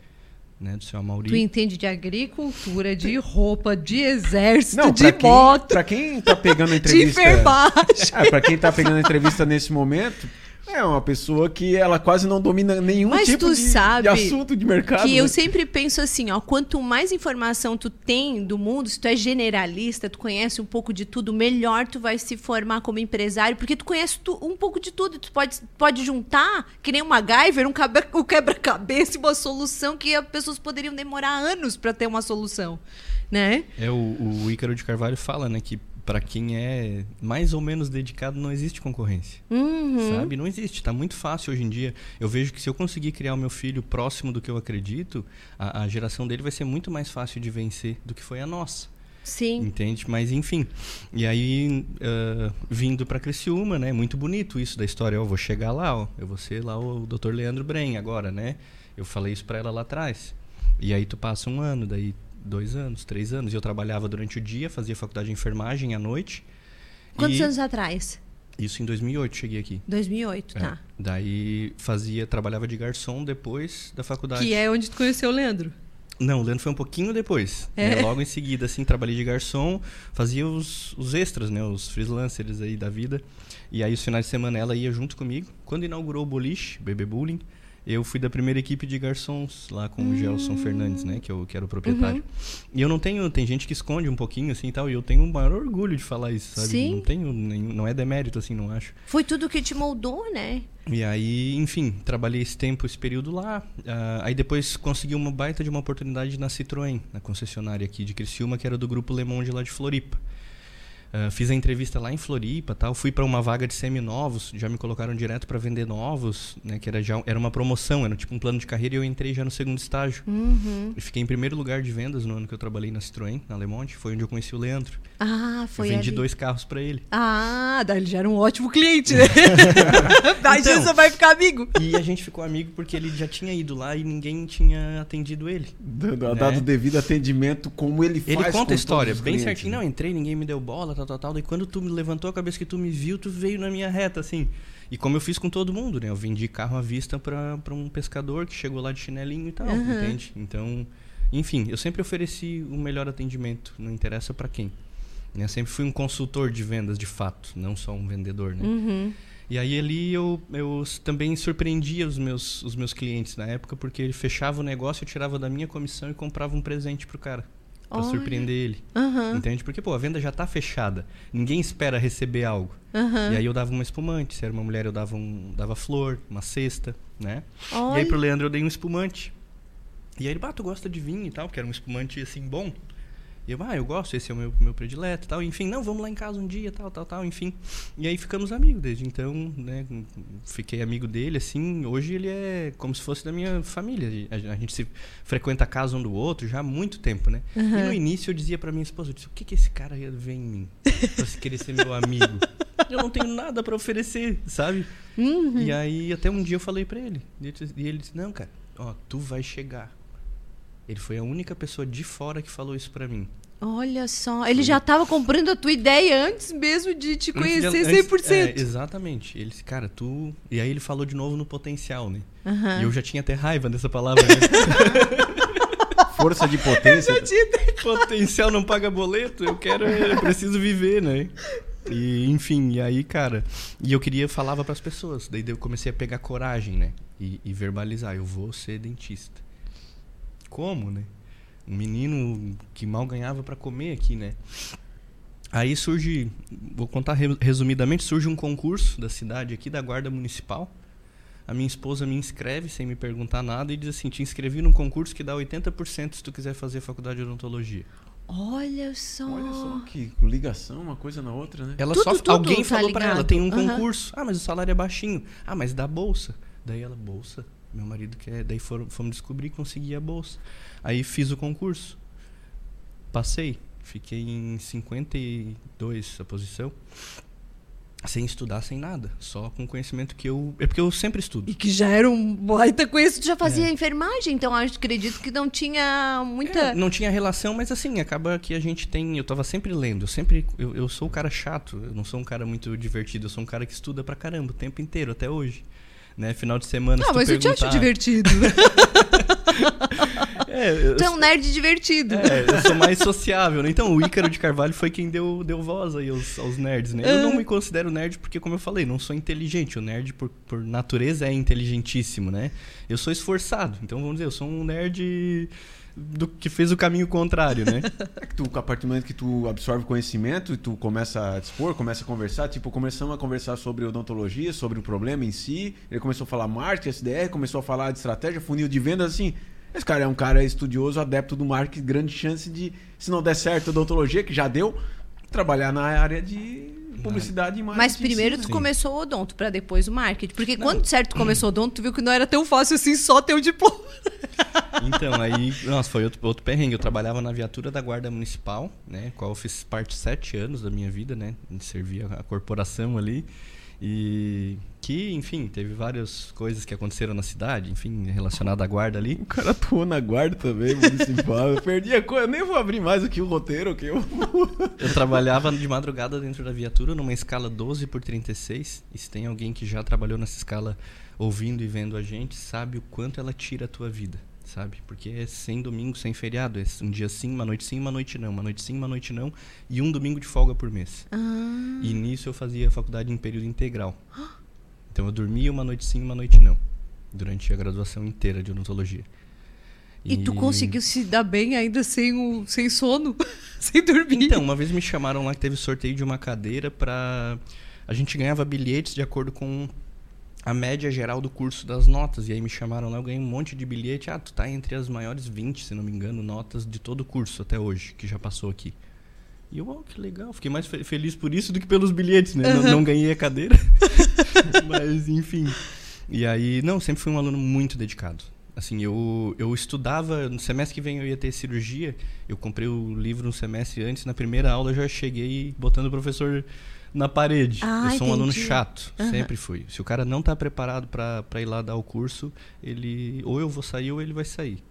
né, do seu Amauri. Tu entende de agricultura, de roupa, de exército, Não, de quem, moto, Pra quem tá pegando a de entrevista. enfermagem. É, pra quem tá pegando a entrevista nesse momento, é uma pessoa que ela quase não domina nenhum Mas tipo tu de, sabe de assunto de mercado. Que eu sempre penso assim, ó, quanto mais informação tu tem do mundo, se tu é generalista, tu conhece um pouco de tudo, melhor tu vai se formar como empresário, porque tu conhece tu- um pouco de tudo, tu pode, pode juntar, que nem um MacGyver, um cabe- um quebra-cabeça e uma solução que as pessoas poderiam demorar anos para ter uma solução, né? É, o, o Ícaro de Carvalho fala, né, que para quem é mais ou menos dedicado não existe concorrência. Uhum. Sabe? Não existe. Tá muito fácil hoje em dia. Eu vejo que se eu conseguir criar o meu filho próximo do que eu acredito, a, a geração dele vai ser muito mais fácil de vencer do que foi a nossa. Sim. Entende? Mas enfim. E aí, ah, vindo pra Criciúma, né? Muito bonito isso da história. Eu vou chegar lá, ó. Eu vou ser lá o Dr. Leandro Bren agora, né? Eu falei isso pra ela lá atrás. E aí tu passa um ano, daí dois anos, três anos. E eu trabalhava durante o dia, fazia faculdade de enfermagem à noite. Quantos E anos atrás? Isso em 2008 cheguei aqui. 2008, É. tá. Daí fazia, trabalhava de garçom depois da faculdade. Que é onde tu conheceu o Leandro. Não, o Leandro foi um pouquinho depois. É? né? Logo em seguida, assim, trabalhei de garçom, fazia os, os extras, né? Os freelancers aí da vida. E aí, os finais de semana, ela ia junto comigo. Quando inaugurou o boliche, Bebê Bullying, eu fui da primeira equipe de garçons lá com o Gelson Fernandes, né? Que, eu, que era o proprietário. E eu não tenho... Tem gente que esconde um pouquinho, assim, e tal. E eu tenho o maior orgulho de falar isso, sabe? Sim. Não tenho nenhum... Não é demérito, assim, não acho. Foi tudo que te moldou, né? E aí, enfim, trabalhei esse tempo, esse período lá. Ah, aí depois consegui uma baita de uma oportunidade na Citroën, na concessionária aqui de Criciúma, que era do grupo Le Monde lá de Floripa. Ah, fiz a entrevista lá em Floripa, tal. Fui para uma vaga de seminovos, já me colocaram direto para vender novos, né? Que era já era uma promoção, era tipo um plano de carreira e eu entrei já no segundo estágio. Uhum. E fiquei em primeiro lugar de vendas no ano que eu trabalhei na Citroën, na Le Monde. Foi onde eu conheci o Leandro. Ah, foi eu vendi ali. dois carros para ele. Ah, daí ele já era um ótimo cliente, né? Daí Então. você vai ficar amigo. E a gente ficou amigo porque ele já tinha ido lá e ninguém tinha atendido ele. Dando, né? dado o devido atendimento, como ele faz Ele com conta a história bem clientes, certinho. né? Não, entrei, ninguém me deu bola, tal, tal, tal. Daí quando tu me levantou a cabeça que tu me viu, tu veio na minha reta, assim. E como eu fiz com todo mundo, né? Eu vendi carro à vista pra, pra um pescador que chegou lá de chinelinho e tal, Uhum. entende? Então, enfim, eu sempre ofereci o melhor atendimento, não interessa pra quem. Né? Eu sempre fui um consultor de vendas de fato, não só um vendedor, né? Uhum. E aí ali eu, eu também surpreendia os meus, os meus clientes na época, porque ele fechava o negócio, eu tirava da minha comissão e comprava um presente pro cara. Pra Olha. surpreender ele. Aham. Entende? Porque, pô, a venda já tá fechada. Ninguém espera receber algo. Aham. E aí eu dava uma espumante. Se era uma mulher, eu dava, um, dava flor, uma cesta, né? E aí Olha. pro Leandro eu dei um espumante. E aí ele, bah, tu gosta de vinho e tal, porque era um espumante assim bom. E eu, ah, eu gosto, esse é o meu, meu predileto tal. Enfim, não, vamos lá em casa um dia, tal, tal, tal, enfim. E aí ficamos amigos desde então, né? Fiquei amigo dele, assim. Hoje ele é como se fosse da minha família. A, gente se frequenta a casa um do outro já há muito tempo, né? E no início eu dizia pra minha esposa, eu disse, o que que esse cara ver em mim? Pra se querer ser meu amigo. Eu não tenho nada pra oferecer, sabe? Uhum. E aí até um dia eu falei pra ele. E ele disse, não, cara, ó, tu vai chegar. Ele foi a única pessoa de fora que falou isso pra mim. Olha só, ele já tava comprando a tua ideia antes mesmo de te conhecer Antes- 100%. É, exatamente. Ele disse, cara, tu. E aí ele falou de novo no potencial, né? E eu já tinha até raiva dessa palavra. Né? Força de potência. potencial não paga boleto, eu quero, eu preciso viver, né? E, enfim, e aí, cara, e eu queria, falava pras pessoas, daí eu comecei a pegar coragem, né? E, e verbalizar, eu vou ser dentista. Como, né? Um menino que mal ganhava pra comer aqui, né? Aí surge, vou contar re- resumidamente, surge um concurso da cidade aqui, da Guarda Municipal. A minha esposa me inscreve sem me perguntar nada e diz assim: te inscrevi num concurso que dá 80% se tu quiser fazer faculdade de odontologia. Olha só. Olha só que ligação, uma coisa na outra, né? Ela Tudo, só tudo alguém tá falou pra ela, tem um Aham. concurso. Ah, mas o salário é baixinho. Ah, mas dá bolsa. Daí ela, bolsa? Meu marido quer. Daí foram, fomos descobrir e consegui a bolsa. Aí fiz o concurso. Passei. Fiquei em 52 a posição. Sem estudar, sem nada. Só com conhecimento que eu. É porque eu sempre estudo. E que já era um baita conhecido, já fazia É. enfermagem, então acho acredito que não tinha muita. É, não tinha relação, mas assim, acaba que a gente tem. Eu tava sempre lendo, eu sempre. Eu, eu sou o cara chato, eu não sou um cara muito divertido, eu sou um cara que estuda pra caramba o tempo inteiro, até hoje. Né? Final de semana. se Ah, mas eu te acho perguntar- divertido. É, eu, tu é um nerd divertido. é, eu sou mais sociável, né? Então, o Ícaro de Carvalho foi quem deu, deu voz aí aos, aos nerds, né? Eu Ah. não me considero nerd porque, como eu falei, não sou inteligente. O nerd, por, por natureza, é inteligentíssimo, né? Eu sou esforçado. Então, vamos dizer, eu sou um nerd do que fez o caminho contrário, né? É que tu, a partir do momento que tu absorve conhecimento e tu começa a dispor, começa a conversar, tipo, começamos a conversar sobre odontologia, sobre o problema em si, ele começou a falar marketing, SDR, começou a falar de estratégia, funil de vendas, assim, esse cara é um cara estudioso, adepto do marketing, grande chance de, se não der certo odontologia, que já deu, trabalhar na área de publicidade e marketing. Mas primeiro tu né? começou o odonto, pra depois o marketing. Porque quando certo tu começou o odonto, tu viu que não era tão fácil assim só ter o diploma. Então, aí, nossa, foi outro, outro perrengue. Eu trabalhava na viatura da Guarda Municipal, né? Qual eu fiz parte sete anos da minha vida, né? Servia a corporação ali. E que, enfim, teve várias coisas que aconteceram na cidade, enfim, relacionada à guarda ali. O cara atuou na guarda também, municipal. Eu perdi a coisa, eu nem vou abrir mais aqui o roteiro, que eu. Eu trabalhava de madrugada dentro da viatura numa escala 12 por 36. E se tem alguém que já trabalhou nessa escala ouvindo e vendo a gente, sabe o quanto ela tira a tua vida, sabe? Porque é sem domingo, sem feriado. É um dia sim, uma noite sim, uma noite não. Uma noite sim, uma noite não. E um domingo de folga por mês. Ah. E nisso eu fazia faculdade em período integral. Então eu dormia uma noite sim, uma noite não. Durante a graduação inteira de odontologia. E tu conseguiu se dar bem ainda sem, o, sem sono? sem dormir? Então, uma vez me chamaram lá que teve sorteio de uma cadeira pra. A gente ganhava bilhetes de acordo com a média geral do curso das notas. E aí me chamaram lá, eu ganhei um monte de bilhete. Ah, tu tá entre as maiores 20, se não me engano, notas de todo o curso até hoje, que já passou aqui. E eu, oh, que legal, fiquei mais fe- feliz por isso do que pelos bilhetes, né? Não, não ganhei a cadeira. Mas, enfim. E aí, não, sempre fui um aluno muito dedicado. Assim, eu, eu estudava, no semestre que vem eu ia ter cirurgia, eu comprei o livro um semestre antes, na primeira aula eu já cheguei botando o professor na parede. Ah, eu sou um aluno entendi. chato, Aham. sempre fui. Se o cara não tá preparado pra pra ir lá dar o curso, ele ou eu vou sair ou ele vai sair.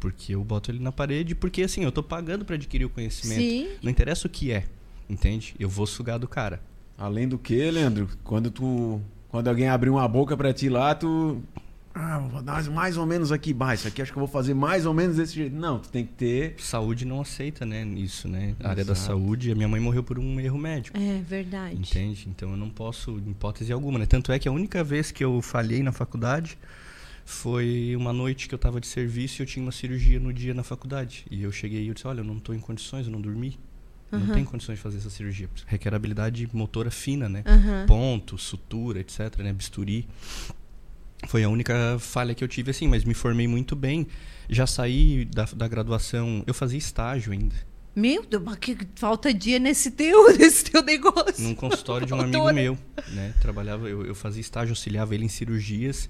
Porque eu boto ele na parede, porque assim, eu tô pagando pra adquirir o conhecimento. Sim. Não interessa o que é, entende? Eu vou sugar do cara. Além do que, Leandro, quando tu. Quando alguém abrir uma boca pra ti lá, tu. Ah, vou dar mais ou menos aqui. Bah, isso aqui acho que eu vou fazer mais ou menos desse jeito. Não, tu tem que ter. Saúde não aceita, né, isso, né? A área da saúde, a minha mãe morreu por um erro médico. É verdade. Entende? Então eu não posso, em hipótese alguma, né? Tanto é que a única vez que eu falhei na faculdade foi uma noite que eu estava de serviço e eu tinha uma cirurgia no dia na faculdade. E eu cheguei e eu disse, olha, eu não estou em condições, eu não dormi. Eu Aham. Não tenho condições de fazer essa cirurgia. Requer habilidade motora fina, né? Aham. Ponto, sutura, etc, né? Bisturi. Foi a única falha que eu tive, assim, mas me formei muito bem. Já saí da, da graduação, eu fazia estágio ainda. Meu Deus, mas que falta dia nesse teu, nesse teu negócio. num consultório de um amigo meu, né? Trabalhava, eu, eu fazia estágio, auxiliava ele em cirurgias.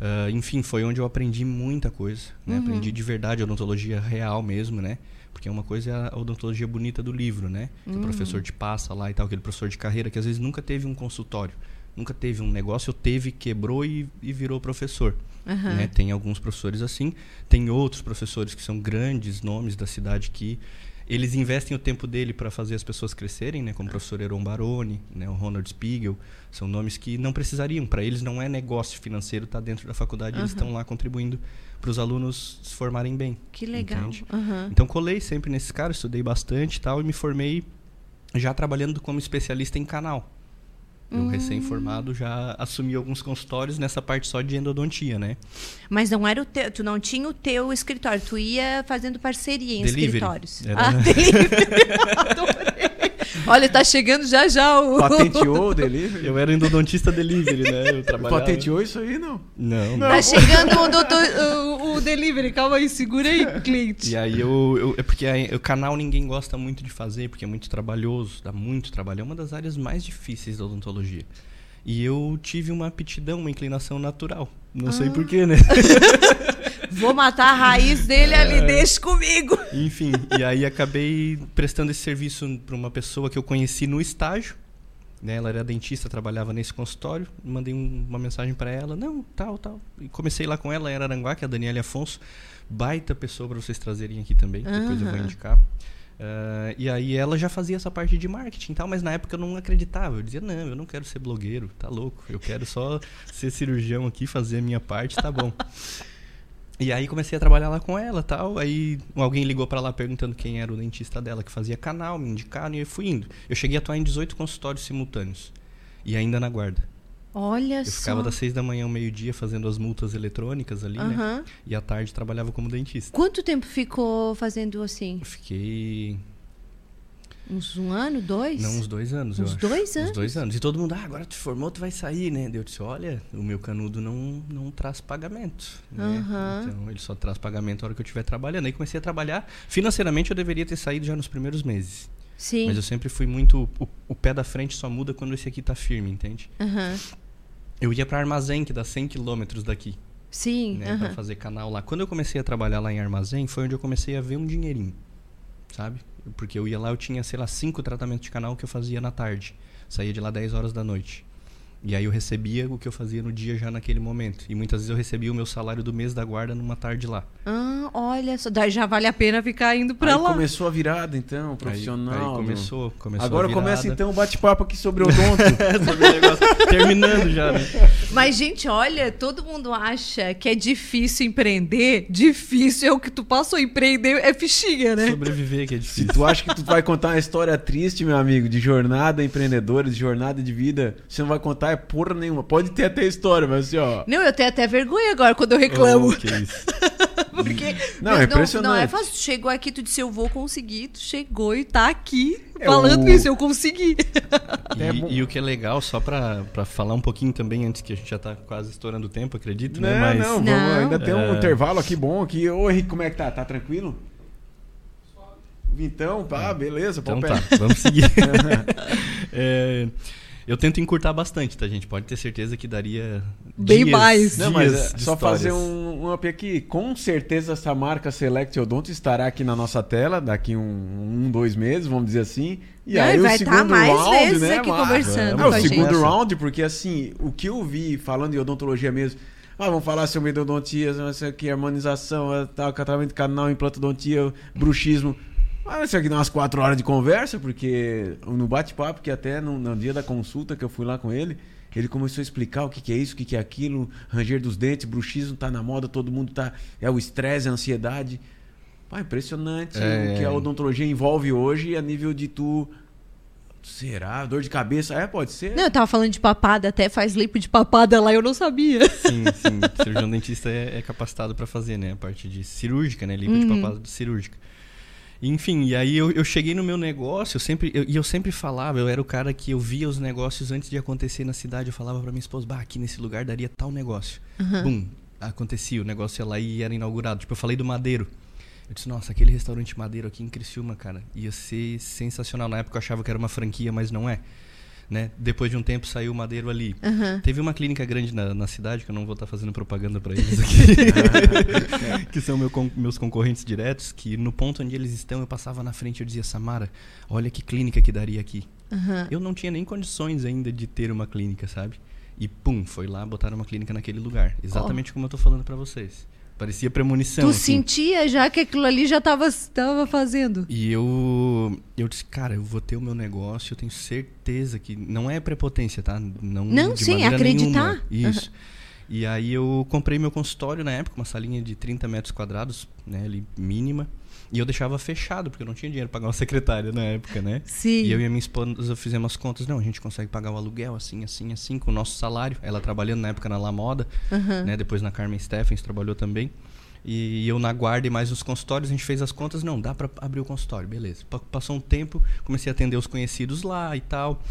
Ah, enfim, foi onde eu aprendi muita coisa, né? Aprendi de verdade odontologia real mesmo, né? Porque uma coisa é a odontologia bonita do livro, né? Que o professor te passa lá e tal, aquele professor de carreira que às vezes nunca teve um consultório, nunca teve um negócio, teve, quebrou e, e virou professor. Aham. né? Tem alguns professores assim, tem outros professores que são grandes nomes da cidade que eles investem o tempo dele para fazer as pessoas crescerem, né? Como o professor Eron Baroni, né? o Ronald Spiegel, são nomes que não precisariam. Para eles não é negócio financeiro estar dentro da faculdade, eles Aham. estão lá contribuindo para os alunos se formarem bem. Que legal. Aham. Então colei sempre nesses caras, estudei bastante tal, e me formei já trabalhando como especialista em canal. Eu, Hum. recém-formado, já assumi alguns consultórios nessa parte só de endodontia, né? Mas não era o teu, tu não tinha o teu escritório, tu ia fazendo parceria em Delivery. escritórios. Era- Ah, delivery. Olha, tá chegando já já o. Patenteou o delivery? Eu era endodontista delivery, né? Eu trabalhava... Patenteou isso aí, não? Não. Tá chegando o, doutor, o, o delivery. Calma aí, segura aí, cliente. E aí eu, eu é porque aí, o canal ninguém gosta muito de fazer, porque é muito trabalhoso, dá muito trabalho. É uma das áreas mais difíceis da odontologia. E eu tive uma aptidão, uma inclinação natural. Não sei porquê, né? Vou matar a raiz dele ali, deixa comigo. Enfim, e aí acabei prestando esse serviço para uma pessoa que eu conheci no estágio. Né? Ela era dentista, trabalhava nesse consultório. Mandei um- uma mensagem para ela, não, tal, tal. E comecei lá com ela em Araranguá, que é a Daniela Afonso. Baita pessoa para vocês trazerem aqui também, depois eu vou indicar. Ah, e aí ela já fazia essa parte de marketing e tal, mas na época eu não acreditava. Eu dizia, não, eu não quero ser blogueiro, tá louco. Eu quero só ser cirurgião aqui, fazer a minha parte, tá bom. E aí comecei a trabalhar lá com ela tal. Aí alguém ligou pra lá perguntando quem era o dentista dela que fazia canal, me indicaram e eu fui indo. Eu cheguei a atuar em 18 consultórios simultâneos. E ainda na guarda. Olha Eu só. ficava das 6 da manhã ao meio-dia fazendo as multas eletrônicas ali, né? Aham. E à tarde trabalhava como dentista. Quanto tempo ficou fazendo assim? Eu fiquei. Uns um ano, dois? Não, uns dois anos, eu Uns acho. dois Uns anos? dois anos. E todo mundo, ah, agora tu formou, tu vai sair, né? Eu disse, olha, o meu canudo não, não traz pagamento. Né? Aham. Então ele só traz pagamento na hora que eu estiver trabalhando. Aí comecei a trabalhar. Financeiramente eu deveria ter saído já nos primeiros meses. Sim. Mas eu sempre fui muito. O, o pé da frente só muda quando esse aqui tá firme, entende? Aham. Eu ia pra armazém, que dá 100 quilômetros daqui, Sim. né? Pra aham. fazer canal lá. Quando eu comecei a trabalhar lá em armazém, foi onde eu comecei a ver um dinheirinho, sabe? Porque eu ia lá, eu tinha, sei lá, cinco tratamentos de canal que eu fazia na tarde. Saía de lá 10 horas da noite. E aí eu recebia o que eu fazia no dia já naquele momento. E muitas vezes eu recebia o meu salário do mês da guarda numa tarde lá. Ah, olha só. Daí já vale a pena ficar indo pra aí lá. começou a virada, então, Aí- profissional. Aí, começou, começou Agora a começa então o bate-papo aqui sobre odonto. Sobre o negócio terminando já, né? Mas, gente, olha, todo mundo acha que é difícil empreender. Difícil é o que tu passou. Empreender é fichinha, né? Sobreviver que é Se difícil. tu acha que tu vai contar uma história triste, meu amigo, de jornada empreendedora, de jornada de vida, você não vai contar é porra nenhuma. Pode ter até história, mas assim, ó. Não, eu tenho até vergonha agora quando eu reclamo. Oh, que isso. Porque. Não, é impressionante. Não, é fácil. Tu chegou aqui, tu disse eu vou conseguir. Tu chegou e tá aqui É, falando o- isso, eu consegui. É. E, e o que é legal, só pra, pra falar um pouquinho também, antes que a gente já tá quase estourando o tempo, acredito, Não, né? Mas não, vamos, Não. ainda tem um É. intervalo aqui bom aqui. Ô Henrique, como é que tá? Tá tranquilo? Então, tá, beleza. Então tá, vamos seguir. É, eu tento encurtar bastante, tá, gente? Pode ter certeza que daria. Bem dias, mais. Não, mas é de só histórias. fazer um, um up aqui. Com certeza essa marca Select Odonto estará aqui na nossa tela daqui um, um dois meses, vamos dizer assim. E Não, aí e o vai tá segundo mais round, vezes né? aqui mas- conversando Não, com o a segundo gente. round, porque assim, o que eu vi falando de odontologia mesmo. Ah, vamos falar sobre endodontia, não sei o que, harmonização, tal, tratamento de canal, implantodontia, bruxismo. Ah, isso aqui dá umas quatro horas de conversa, porque no bate-papo, que até no, no dia da consulta que eu fui lá com ele, ele começou a explicar o que, que é isso, o que, que é aquilo, ranger dos dentes, bruxismo tá na moda, todo mundo tá. É o estresse, a ansiedade. Pá, impressionante É. o que a odontologia envolve hoje a nível de tu. Será? Dor de cabeça? É, pode ser. Não, eu tava falando de papada, até faz lipo de papada lá, eu não sabia. Sim, sim. Cirurgião dentista é, é capacitado pra fazer, né? A parte de cirúrgica, né? Lipo de Uhum. papada cirúrgica. Enfim, e aí eu, eu cheguei no meu negócio, eu sempre, eu- e eu sempre falava, eu era o cara que eu via os negócios antes de acontecer na cidade. Eu falava pra minha esposa, bah, aqui nesse lugar daria tal negócio. Bum, acontecia, o negócio ia lá e era inaugurado. Tipo, eu falei do Madeiro. Eu disse, nossa, aquele restaurante Madeiro aqui em Criciúma, cara, ia ser sensacional. Na época eu achava que era uma franquia, mas não é. Né? Depois de um tempo saiu o Madeiro ali. Aham. Teve uma clínica grande na, na cidade, que eu não vou estar fazendo propaganda para eles aqui, que são meu con- meus concorrentes diretos, que no ponto onde eles estão eu passava na frente e eu dizia, Samara, olha que clínica que daria aqui. Aham. Eu não tinha nem condições ainda de ter uma clínica, sabe? E pum, foi lá, botaram uma clínica naquele lugar. Exatamente como eu tô falando para vocês. Parecia premonição. Tu assim. sentia já que aquilo ali já tava, tava fazendo. E eu, eu disse, cara, eu vou ter o meu negócio, eu tenho certeza que não é prepotência, tá? Não, Não, sim, acreditar. nenhuma. Isso. E aí eu comprei meu consultório na época, uma salinha de 30 metros quadrados, né, ali mínima. E eu deixava fechado, porque eu não tinha dinheiro pra pagar uma secretária na época, né? Sim. E eu e a minha esposa fizemos as contas. Não, a gente consegue pagar o aluguel assim, assim, assim, com o nosso salário. Ela trabalhando na época na La Moda, Aham. né? Depois na Carmen Stephens trabalhou também. E eu na guarda e mais os consultórios, a gente fez as contas, não, dá para abrir o consultório, beleza. Passou um tempo, comecei a atender os conhecidos lá e tal.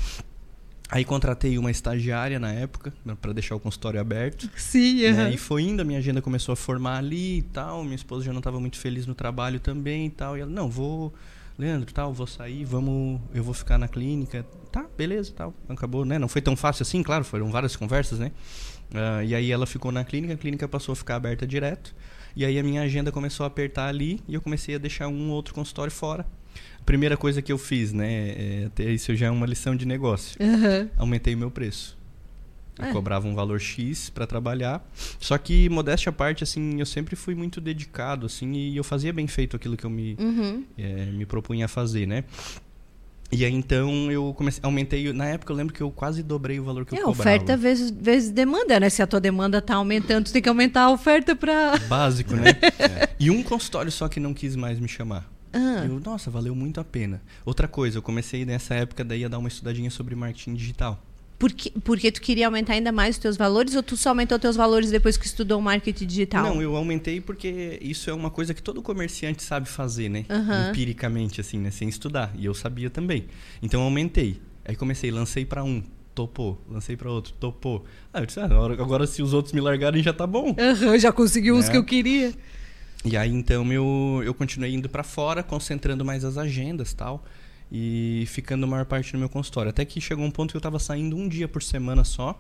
Aí contratei uma estagiária na época, para deixar o consultório aberto. Sim, né? E foi indo, a minha agenda começou a formar ali e tal. Minha esposa já não estava muito feliz no trabalho também e tal. E ela, não, vou, Leandro, tal, vou sair, vamos, eu vou ficar na clínica. Tá, beleza, tal. Acabou, né? Não foi tão fácil assim, claro, foram várias conversas, né? Uh, e aí ela ficou na clínica, a clínica passou a ficar aberta direto. E aí a minha agenda começou a apertar ali e eu comecei a deixar um outro consultório fora primeira coisa que eu fiz, né? É, até isso já é uma lição de negócio. Uhum. Aumentei o meu preço. Eu é. cobrava um valor X para trabalhar. Só que, modéstia à parte, assim, eu sempre fui muito dedicado, assim, e eu fazia bem feito aquilo que eu me, uhum. é, me propunha a fazer, né? E aí, então, eu comecei, aumentei. Na época, eu lembro que eu quase dobrei o valor que é, eu cobrava. oferta vezes, vezes demanda, né? Se a tua demanda tá aumentando, tu tem que aumentar a oferta para Básico, né? é. E um consultório só que não quis mais me chamar. Ah. Eu, nossa, valeu muito a pena. Outra coisa, eu comecei nessa época daí a dar uma estudadinha sobre marketing digital. Porque, porque tu queria aumentar ainda mais os teus valores ou tu só aumentou teus valores depois que estudou marketing digital? Não, eu aumentei porque isso é uma coisa que todo comerciante sabe fazer, né? Uhum. Empiricamente, assim, né? Sem estudar. E eu sabia também. Então eu aumentei. Aí comecei, lancei para um, topou. Lancei para outro, topou. Ah, eu disse, ah, agora se os outros me largarem já tá bom. Uhum, já consegui os né? que eu queria. E aí então eu, eu continuei indo para fora, concentrando mais as agendas tal. E ficando a maior parte no meu consultório. Até que chegou um ponto que eu estava saindo um dia por semana só.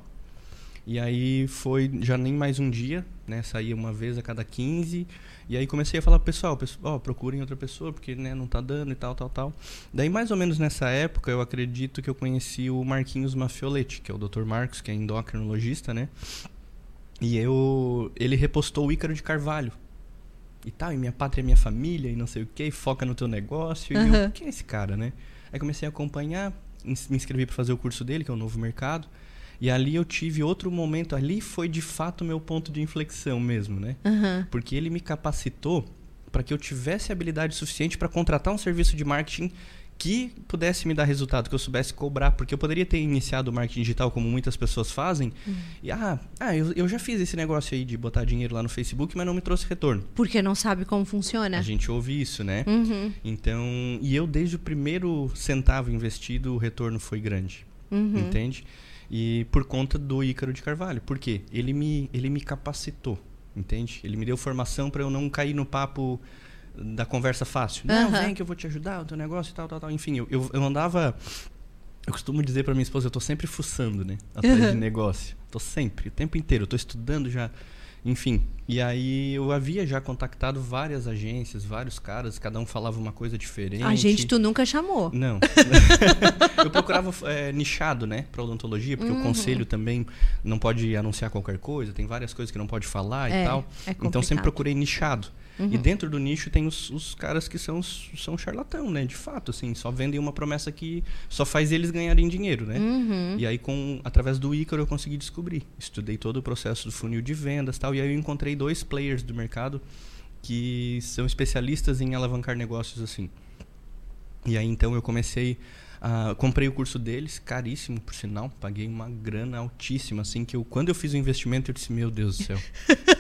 E aí foi já nem mais um dia, né? Saía uma vez a cada 15. E aí comecei a falar pro pessoal, oh, procurem outra pessoa, porque né, não tá dando e tal, tal, tal. Daí mais ou menos nessa época eu acredito que eu conheci o Marquinhos Mafioletti, que é o Dr. Marcos, que é endocrinologista, né? E eu ele repostou o Ícaro de Carvalho, e tal, e minha pátria é minha família, e não sei o que, foca no teu negócio. Uhum. E eu, quem é esse cara, né? Aí comecei a acompanhar, me inscrevi para fazer o curso dele, que é o Novo Mercado. E ali eu tive outro momento, ali foi de fato o meu ponto de inflexão mesmo, né? Uhum. Porque ele me capacitou para que eu tivesse habilidade suficiente para contratar um serviço de marketing que pudesse me dar resultado, que eu soubesse cobrar, porque eu poderia ter iniciado o marketing digital como muitas pessoas fazem, uhum. e ah, ah eu, eu já fiz esse negócio aí de botar dinheiro lá no Facebook, mas não me trouxe retorno. Porque não sabe como funciona. A gente ouve isso, né? Uhum. Então, e eu desde o primeiro centavo investido, o retorno foi grande. Uhum. Entende? E por conta do Ícaro de Carvalho. Por quê? Ele me, ele me capacitou, entende? Ele me deu formação para eu não cair no papo da conversa fácil. Não, vem que eu vou te ajudar, o teu negócio e tal, tal, tal. Enfim, eu, eu, eu andava. Eu costumo dizer para minha esposa, eu tô sempre fuçando, né? Atrás uhum. de negócio. Tô sempre, o tempo inteiro. Eu tô estudando já. Enfim. E aí eu havia já contactado várias agências, vários caras, cada um falava uma coisa diferente. A gente tu nunca chamou. Não. eu procurava é, nichado, né, para odontologia, porque uhum. o conselho também não pode anunciar qualquer coisa, tem várias coisas que não pode falar é, e tal. É então sempre procurei nichado. Uhum. E dentro do nicho tem os, os, caras que são, são charlatão, né? De fato, assim, só vendem uma promessa que só faz eles ganharem dinheiro, né? Uhum. E aí, com, através do Ícaro, eu consegui descobrir. Estudei todo o processo do funil de vendas tal. E aí eu encontrei dois players do mercado que são especialistas em alavancar negócios assim. E aí, então, eu comecei Uh, comprei o curso deles, caríssimo por sinal, paguei uma grana altíssima, assim, que eu, quando eu fiz o investimento, eu disse, meu Deus do céu,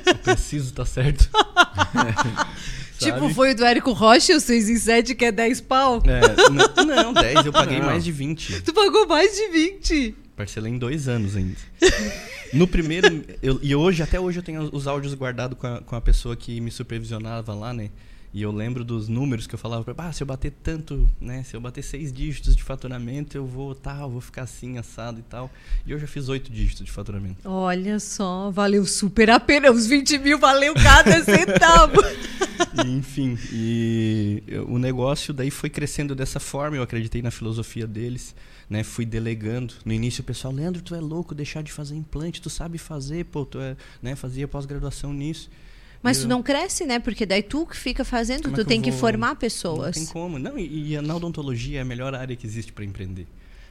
eu preciso estar tá certo. tipo, foi o do Érico Rocha, o 6 em 7, que é 10 pau? É, não, 10, eu paguei não. mais de 20. Tu pagou mais de 20? Parcelei em dois anos ainda. No primeiro, eu, e hoje, até hoje eu tenho os áudios guardados com a, com a pessoa que me supervisionava lá, né? E eu lembro dos números que eu falava para ah, se eu bater tanto, né, se eu bater seis dígitos de faturamento, eu vou tal, vou ficar assim, assado e tal. E eu já fiz oito dígitos de faturamento. Olha só, valeu super a pena. Os 20 mil valeu cada centavo. e, enfim, e o negócio daí foi crescendo dessa forma. Eu acreditei na filosofia deles, né? Fui delegando. No início o pessoal, Leandro, tu é louco deixar de fazer implante, tu sabe fazer, pô, tu é, né? Fazia pós-graduação nisso. Mas tu não cresce, né? Porque daí tu que fica fazendo, como tu é que tem que formar pessoas. Não tem como. Não, e, e na odontologia é a melhor área que existe para empreender.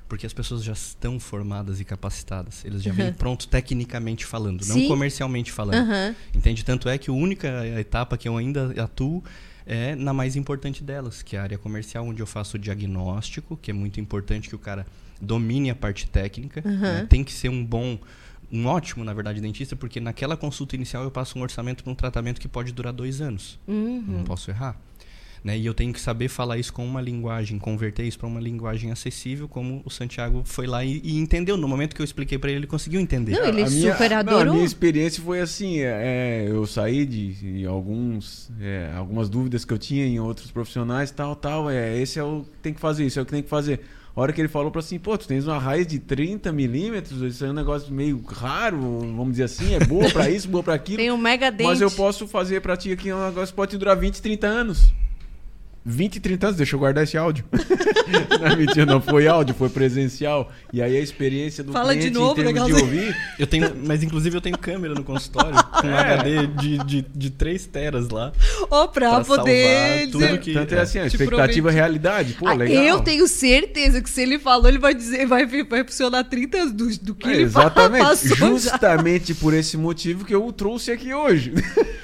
Porque as pessoas já estão formadas e capacitadas. Eles já uhum. vêm pronto tecnicamente falando, Sim. não comercialmente falando. Uhum. Entende? Tanto é que a única etapa que eu ainda atuo é na mais importante delas, que é a área comercial, onde eu faço o diagnóstico, que é muito importante que o cara domine a parte técnica. Uhum. Né? Tem que ser um bom um ótimo, na verdade, dentista, porque naquela consulta inicial eu passo um orçamento para um tratamento que pode durar dois anos. Uhum. Não posso errar. Né? E eu tenho que saber falar isso com uma linguagem, converter isso para uma linguagem acessível, como o Santiago foi lá e, e entendeu. No momento que eu expliquei para ele, ele conseguiu entender. Não, ele A minha- super não, adorou. a minha experiência foi assim, é, eu saí de, de alguns, é, algumas dúvidas que eu tinha em outros profissionais, tal, tal, é, esse é o que tem que fazer, isso é o que tem que fazer. A hora que ele falou pra assim, pô, tu tens uma raiz de 30 milímetros, isso é um negócio meio raro, vamos dizer assim, é boa pra isso, boa pra aquilo. Tem um mega dente. Mas eu posso fazer pra ti aqui um negócio que pode durar 20, 30 anos. 20, 30 anos, deixa eu guardar esse áudio. não é mentira, não foi áudio, foi presencial. E aí a experiência do Fala de cliente novo, em termos de ouvir. Eu tenho, mas inclusive eu tenho câmera no consultório com É. HD de, de, de 3 teras lá. Ó, pra, pra poder salvar tudo dizer- que- Tanto é assim, a expectativa prometi. é realidade. Pô, Ah, legal. Eu tenho certeza que se ele falou, ele vai dizer, vai, vai funcionar 30 anos do, do que É, ele exatamente. passou já. Justamente por esse motivo que eu o trouxe aqui hoje.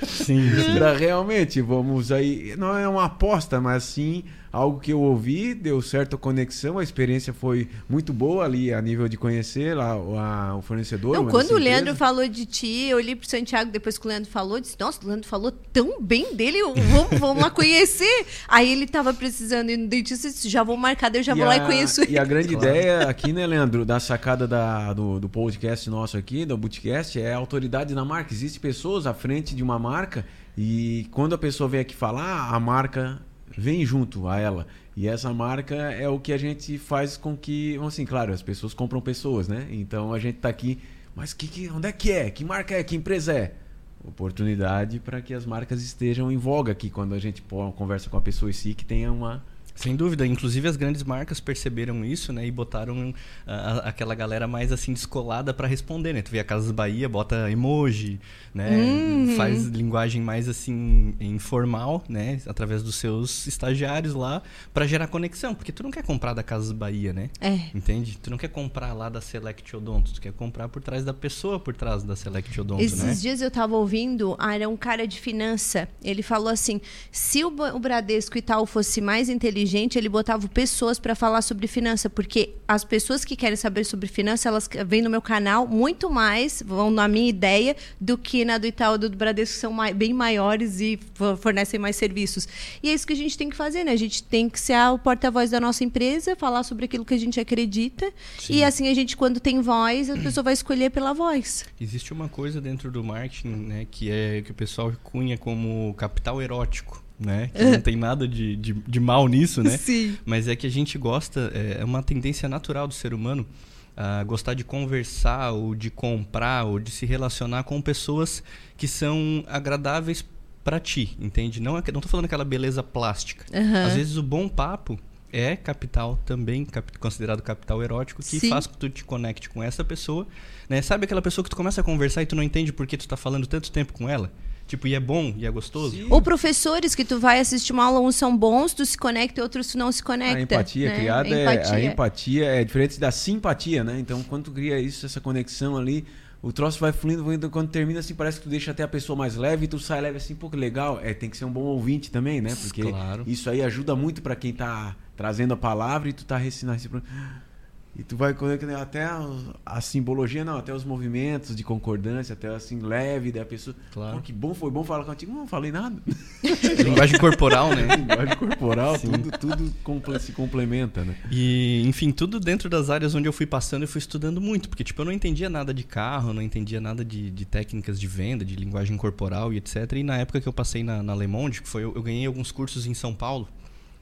Sim, pra realmente, vamos aí. Não é uma aposta, mas sim algo que eu ouvi, deu certa conexão, a experiência foi muito boa ali a nível de conhecer lá o, a- o fornecedor. Não, quando o Leandro falou de ti, eu olhei pro Santiago depois que o Leandro falou, disse, nossa, o Leandro falou tão bem dele, vamos, vamos lá conhecer. Aí ele tava precisando ir no dentista, eu disse, já vou marcar, daí eu já vou lá e conheço ele. E a grande Claro. ideia aqui, né, Leandro, da sacada da- do, do podcast nosso aqui, do Bootcast, é a autoridade na marca. Existem pessoas à frente de uma marca e quando a pessoa vem aqui falar, a marca vem junto a ela. E essa marca é o que a gente faz com que, assim, claro, as pessoas compram pessoas, né? Então a gente tá aqui, mas que, que, onde é que é? Que marca é? Que empresa é? Oportunidade para que as marcas estejam em voga aqui quando a gente conversa com a pessoa em si que tenha uma Sem dúvida, inclusive as grandes marcas perceberam isso, né, e botaram a- aquela galera mais assim descolada para responder, né? Tu vê a Casas Bahia, bota emoji, né? Uhum. Faz linguagem mais assim informal, né, através dos seus estagiários lá para gerar conexão, porque tu não quer comprar da Casas Bahia, né? É. Entende? Tu não quer comprar lá da Select Odonto, tu quer comprar por trás da pessoa por trás da Select Odonto, Esses né? dias eu tava ouvindo, ah, era um cara de finança. Ele falou assim: se o, o Bradesco e tal fosse mais inteligente, ele botava pessoas para falar sobre finança, porque as pessoas que querem saber sobre finança, elas vêm no meu canal muito mais, vão na minha ideia, do que na do Itaú do Bradesco, são bem maiores e fo- fornecem mais serviços. E é isso que a gente tem que fazer, né? A gente tem que ser a- o porta-voz da nossa empresa, falar sobre aquilo que a gente acredita. Sim. E assim a gente, quando tem voz, a pessoa vai escolher pela voz. Existe uma coisa dentro do marketing, né, que é que o pessoal cunha como capital erótico, né? Que não tem nada de, de, de mal nisso, né? Sim. Mas é que a gente gosta, é é uma tendência natural do ser humano a gostar de conversar ou de comprar ou de se relacionar com pessoas que são agradáveis pra ti, entende? Não, é, não tô falando aquela beleza plástica. Aham. Às vezes o bom papo é capital também, cap- considerado capital erótico, que Sim. faz com que tu te conecte com essa pessoa, né? Sabe aquela pessoa que tu começa a conversar e tu não entende por que tu tá falando tanto tempo com ela? Tipo, e é bom, e é gostoso? Sim. Ou professores que tu vai assistir uma aula, uns são bons, tu se conecta e outros tu não se conecta. A empatia né? criada Empatia. É, a empatia é diferente da simpatia, né? Então, quando tu cria isso, essa conexão ali, o troço vai fluindo, fluindo, quando termina assim, parece que tu deixa até a pessoa mais leve e tu sai leve assim, pô, que legal. É, tem que ser um bom ouvinte também, né? Porque Claro. isso aí ajuda muito pra quem tá trazendo a palavra e tu tá recinando e tu vai conectando até a, a simbologia, não, até os movimentos de concordância, até assim, leve da pessoa. Claro. Pô, que bom, foi bom falar contigo. Não, não falei nada. Linguagem corporal, né? Linguagem corporal, Sim. tudo, tudo comple- se complementa, né? E, enfim, tudo dentro das áreas onde eu fui passando, eu fui estudando muito. Porque, tipo, eu não entendia nada de carro, não entendia nada de, de técnicas de venda, de linguagem corporal e etc. E na época que eu passei na, na Le Monde, que foi, eu, eu ganhei alguns cursos em São Paulo,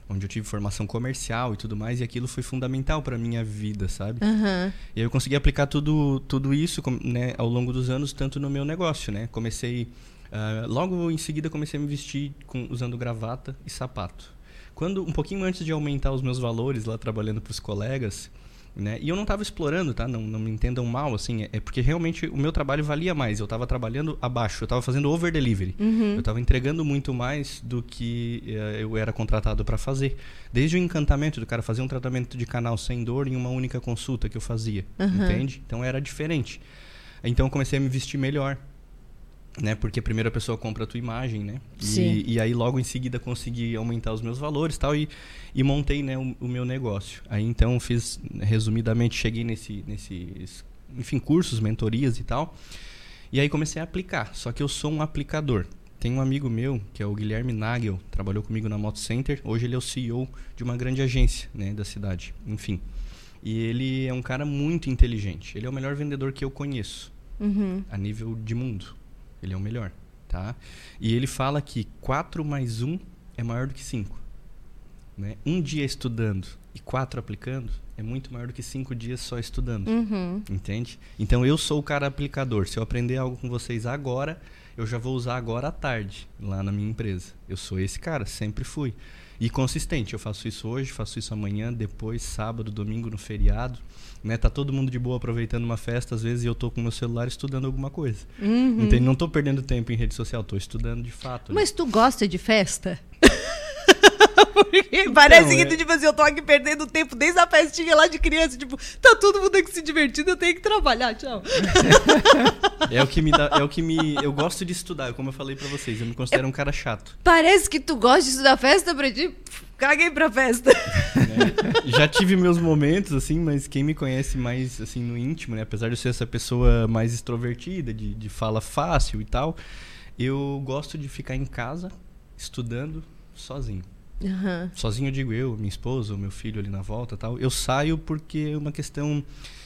onde eu tive formação comercial e tudo mais, e aquilo foi fundamental para minha vida, sabe? Aham. E aí eu consegui aplicar tudo, tudo isso né, ao longo dos anos, tanto no meu negócio, né? Comecei... ah, logo em seguida comecei a me vestir com- usando gravata e sapato. Quando um pouquinho antes de aumentar os meus valores lá trabalhando para os colegas, né? E eu não estava explorando, tá? Não, não me entendam mal, assim, é- é porque realmente o meu trabalho valia mais. Eu estava trabalhando abaixo, eu estava fazendo over delivery. Uhum. Eu estava entregando muito mais do que eh, eu era contratado para fazer. Desde o encantamento do cara fazer um tratamento de canal sem dor em uma única consulta que eu fazia, Aham. entende? Então era diferente. Então eu comecei a me vestir melhor. Né? Porque primeiro a pessoa compra a tua imagem, né? Sim. E, e aí logo em seguida consegui aumentar os meus valores tal, e, e montei né, o, o meu negócio. Aí então fiz, resumidamente, cheguei nesse, nesse enfim, cursos, mentorias e tal. E aí comecei a aplicar, só que eu sou um aplicador. Tem um amigo meu, que é o Guilherme Nagel, trabalhou comigo na Moto Center. Hoje ele é o CEO de uma grande agência né, da cidade. Enfim. E ele é um cara muito inteligente. Ele é o melhor vendedor que eu conheço. Uhum. A nível de mundo. Ele é o melhor. Tá? E ele fala que 4 mais 1 é maior do que 5. Né? Um dia estudando e quatro aplicando é muito maior do que cinco dias só estudando. Uhum. Entende? Então eu sou o cara aplicador. Se eu aprender algo com vocês agora, eu já vou usar agora à tarde, lá na minha empresa. Eu sou esse cara, sempre fui. E consistente, eu faço isso hoje, faço isso amanhã, depois, sábado, domingo, no feriado. Né? Tá todo mundo de boa aproveitando uma festa, às vezes, e eu tô com meu celular estudando alguma coisa. Uhum. Entende? Não tô perdendo tempo em rede social, tô estudando de fato. né? Mas tu gosta de festa? Porque parece que, é- tipo assim, eu tô aqui perdendo tempo desde a festinha lá de criança. Tipo, tá todo mundo aqui se divertindo, eu tenho que trabalhar, tchau. É o que me dá, é o que me, eu gosto de estudar, como eu falei pra vocês, eu me considero um cara chato. Parece que tu gosta disso da festa pra ti. Caguei pra festa. né? Já tive meus momentos, assim, mas quem me conhece mais, assim, no íntimo, né? Apesar de eu ser essa pessoa mais extrovertida, de, de fala fácil e tal, eu gosto de ficar em casa, estudando, sozinho. Aham. Sozinho eu digo eu, minha esposa, o meu filho ali na volta e tal. Eu saio porque é uma questão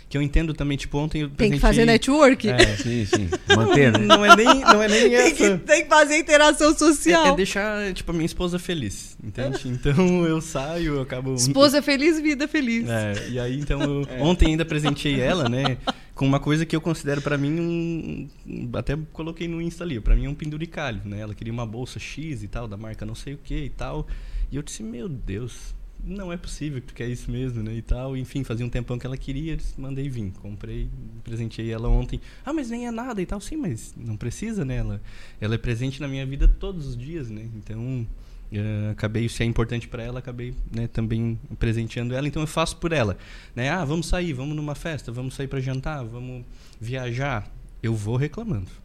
que eu entendo também, tipo, ontem eu Tem que fazer network. É, Sim, sim. Manter, né? não é nem, não é nem Tem, que, essa. tem que fazer interação É, social. é deixar, tipo, a minha esposa feliz, entende? Então eu saio, eu acabo... Esposa feliz, vida feliz. É, e aí então eu, ontem ainda presenteei ela, né, com uma coisa que eu considero pra mim um, um- até coloquei no Insta ali, pra mim é um penduricalho, né? Ela queria uma bolsa X e tal, da marca não sei o que e tal. E eu disse, meu Deus, não é possível que tu quer isso mesmo, né? E tal. Enfim, fazia um tempão que ela queria, mandei vir. Comprei, presenteei ela ontem. Ah, mas nem é nada e tal. Sim, mas não precisa, né? Ela, ela é presente na minha vida todos os dias, né? Então, eh, acabei, se é importante para ela, acabei né, também presenteando ela. Então, eu faço por ela. Né? Ah, vamos sair, vamos numa festa, vamos sair para jantar, vamos viajar. Eu vou reclamando.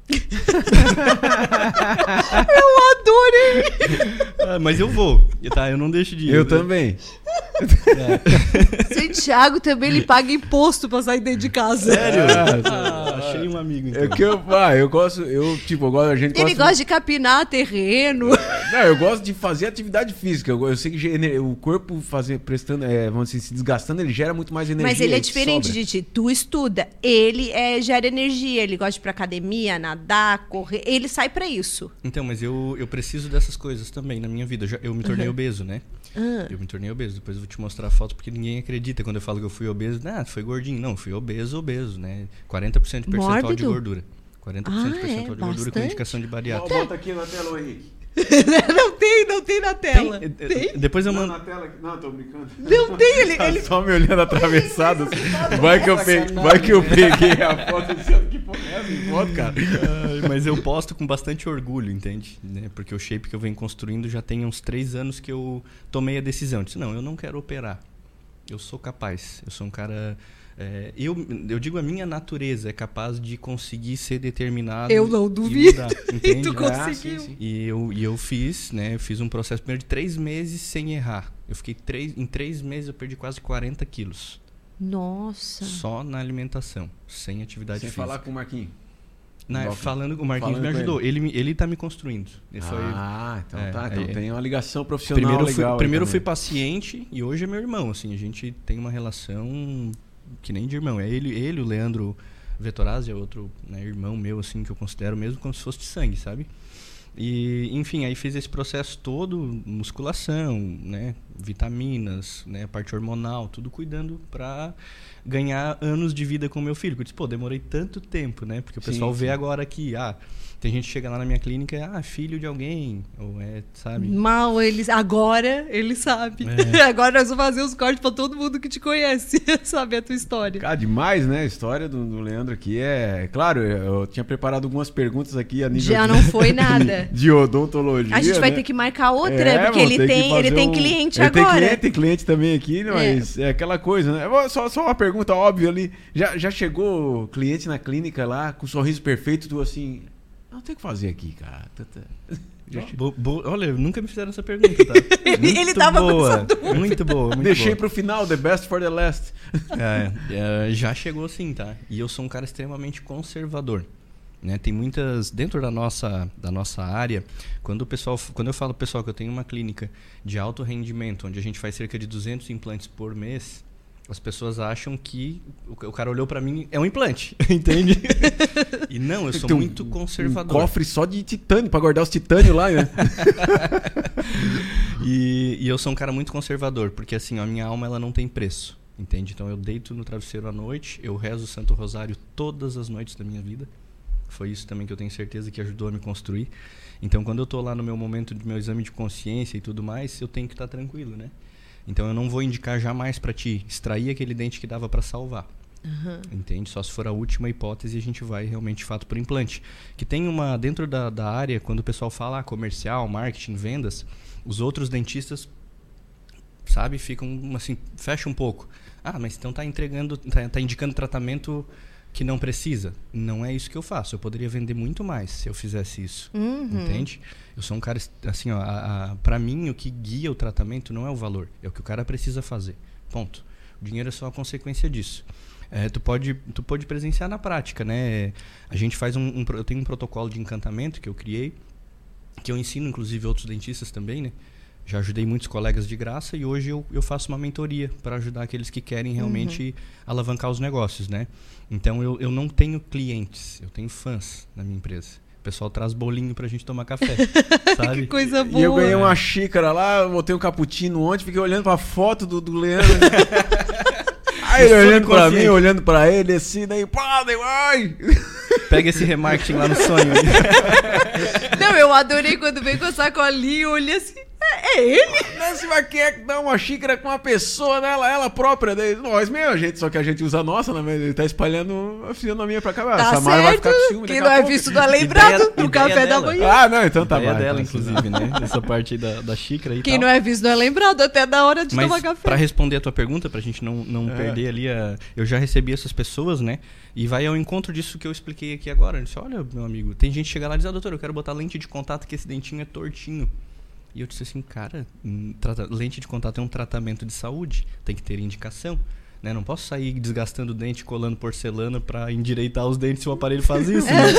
Adorei! Ah, mas eu vou, tá? Eu não deixo de ir. Eu também. Santiago também ele paga imposto pra sair dentro de casa. Sério? Ah, Ah, achei um amigo, então. É que eu, ah, eu gosto, eu, tipo, eu gosto, a gente Ele gosta de capinar terreno. Não, eu gosto de fazer atividade física. Eu, eu sei que o corpo fazer, prestando, é, vamos dizer, se desgastando, ele gera muito mais energia. Mas ele é diferente sobra. de ti. Tu estuda. Ele é, gera energia. Ele gosta de ir pra academia, nadar, correr. Ele sai pra isso. Então, mas eu, eu preciso dessas coisas também na minha vida. Eu, já- eu me tornei Uhum. obeso, né? Ah. Eu me tornei obeso. Depois eu vou te mostrar a foto porque ninguém acredita quando eu falo que eu fui obeso. Ah, foi gordinho. Não, fui obeso, obeso, né? 40% de percentual de Mórbido? gordura. 40% Ah, de percentual é? de gordura com Bastante? indicação de bariátrica. Bota aqui na tela, Henrique. não tem, não tem na tela. Tem? Tem? Depois eu Não, mando. na tela. Não, tô brincando. Não tem, ele. Tá ele... só me olhando atravessado. Vai que eu peguei, vai que eu peguei a foto dizendo que porra é essa foto, cara. Ai, mas eu posto com bastante orgulho, entende? Né? Porque o shape que eu venho construindo já tem uns três anos que eu tomei a decisão. Eu disse, não, eu não quero operar. Eu sou capaz. Eu sou um cara. É, eu, eu digo a minha natureza é capaz de conseguir ser determinado. Eu não e duvido. mudar, E tu Ah, conseguiu. sim, sim. E eu, e eu fiz, né? Eu fiz um processo primeiro de três meses sem errar. Eu fiquei três, em três meses eu perdi quase 40 quilos. Nossa. Só na alimentação, sem atividade Sem física. falar com o Marquinhos. Na- Bom, falando, o Marquinhos falando me ajudou. Ele, me- ele tá me construindo. Ele foi- Ah, então É, tá. Então é. tem uma ligação profissional primeiro eu fui, legal. aí primeiro fui paciente e hoje é meu irmão. Assim, a gente tem uma relação que nem de irmão. É ele, ele o Leandro Vettorazzi, é outro né, irmão meu, assim, que eu considero mesmo como se fosse de sangue, sabe? E, enfim, aí fiz esse processo todo, musculação, né, vitaminas, né, parte hormonal, tudo cuidando pra ganhar anos de vida com meu filho. Eu disse, pô, demorei tanto tempo, né? Porque o Sim, pessoal vê sim. agora que, ah, tem gente que chega lá na minha clínica, e, ah, filho de alguém, ou é, sabe? Mal, eles. Agora ele sabe. É. Agora nós vamos fazer os cortes pra todo mundo que te conhece saber a tua história. Cara, demais, né? A história do, do Leandro aqui é. Claro, eu tinha preparado algumas perguntas aqui a nível Já de, não foi nada. de odontologia. A gente vai né? ter que marcar outra, É, porque ele tem, ele tem um- cliente ele Tem agora. cliente, tem cliente também aqui, mas é, aquela coisa, né? Só, só uma pergunta óbvia ali. Já, já chegou cliente na clínica lá com um sorriso perfeito, tu assim. Não tem o que fazer aqui, cara. Tá, tá. Che- Bo- bo- Olha, nunca me fizeram essa pergunta, tá? Ele- ele Muito tava com boa. Muito boa, muito Deixei boa. pro final, the best for the last. É, é, já chegou sim, tá? E eu sou um cara extremamente conservador. Né? Tem muitas dentro da nossa da nossa área, quando o pessoal, quando eu falo pessoal que eu tenho uma clínica de alto rendimento, onde a gente faz cerca de 200 implantes por mês, as pessoas acham que o, cara olhou pra mim é um implante, entende? e não, eu sou um- muito Um conservador. cofre só de titânio, pra guardar os titânios lá, né? E, e eu sou um cara muito conservador, porque assim, a minha alma ela não tem preço, entende? Então eu deito no travesseiro à noite, eu rezo o Santo Rosário todas as noites da minha vida. Foi isso também que eu tenho certeza que ajudou a me construir. Então quando eu tô lá no meu momento de meu exame de consciência e tudo mais, eu tenho que estar tranquilo, né? Então eu não vou indicar jamais pra ti extrair aquele dente que dava pra salvar. Entende? Só se for a última hipótese a gente vai realmente de fato por implante. Que tem uma dentro da, da área, quando o pessoal fala ah, comercial, marketing, vendas, os outros dentistas, sabe, ficam assim, fecha um pouco. Ah, mas então tá entregando, tá, tá indicando tratamento que não precisa. Não é isso que eu faço. Eu poderia vender muito mais se eu fizesse isso. Uhum. Entende? Eu sou um cara, assim, ó, a, a, pra mim o que guia o tratamento não é o valor, é o que o cara precisa fazer. Ponto. O dinheiro é só a consequência disso. É, tu, pode, tu pode presenciar na prática, né? A gente faz um, um Eu tenho um protocolo de encantamento que eu criei, que eu ensino, inclusive, outros dentistas também, né? Já ajudei muitos colegas de graça e hoje eu, eu faço uma mentoria para ajudar aqueles que querem realmente alavancar os negócios, né? Então eu, eu não tenho clientes, eu tenho fãs na minha empresa. O pessoal traz bolinho pra gente tomar café, sabe? Que coisa boa. E eu ganhei uma xícara lá, botei um cappuccino ontem, fiquei olhando pra foto do, do Leandro. Aí ele olhando pra mim, olhando pra ele, assim, daí, pá, daí, ai! Pega esse remarketing lá no sonho. Não, eu adorei quando veio com a sacolinha, eu olhei assim, é, é ele? Nancy vai quer dar uma xícara com uma pessoa, né? Ela, própria, daí, nós mesmo, a gente, só que a gente usa a nossa, né? Mas Ele tá espalhando a fisionomia pra cá. Tá Samara vai ficar com certo, ciúme quem não é visto não é lembrado Ideia- no ideia café da dela. manhã. Ah, não, então tá Ideia bom. dela, então. inclusive, né? Essa parte aí da, da xícara e Quem tal. não é visto não é lembrado até na hora de tomar Mas café. pra responder a tua pergunta, pra gente não, não É. perder ali a... Eu já recebi essas pessoas, né? E vai ao encontro disso que eu expliquei aqui agora. Eu disse, olha, meu amigo, tem gente que chega lá e diz, ah, doutor, eu quero botar lente de contato que esse dentinho é tortinho. E eu disse assim, cara, hum, lente de contato é um tratamento de saúde, tem que ter indicação. Né? Não posso sair desgastando o dente, colando porcelana pra endireitar os dentes se o aparelho faz isso. né?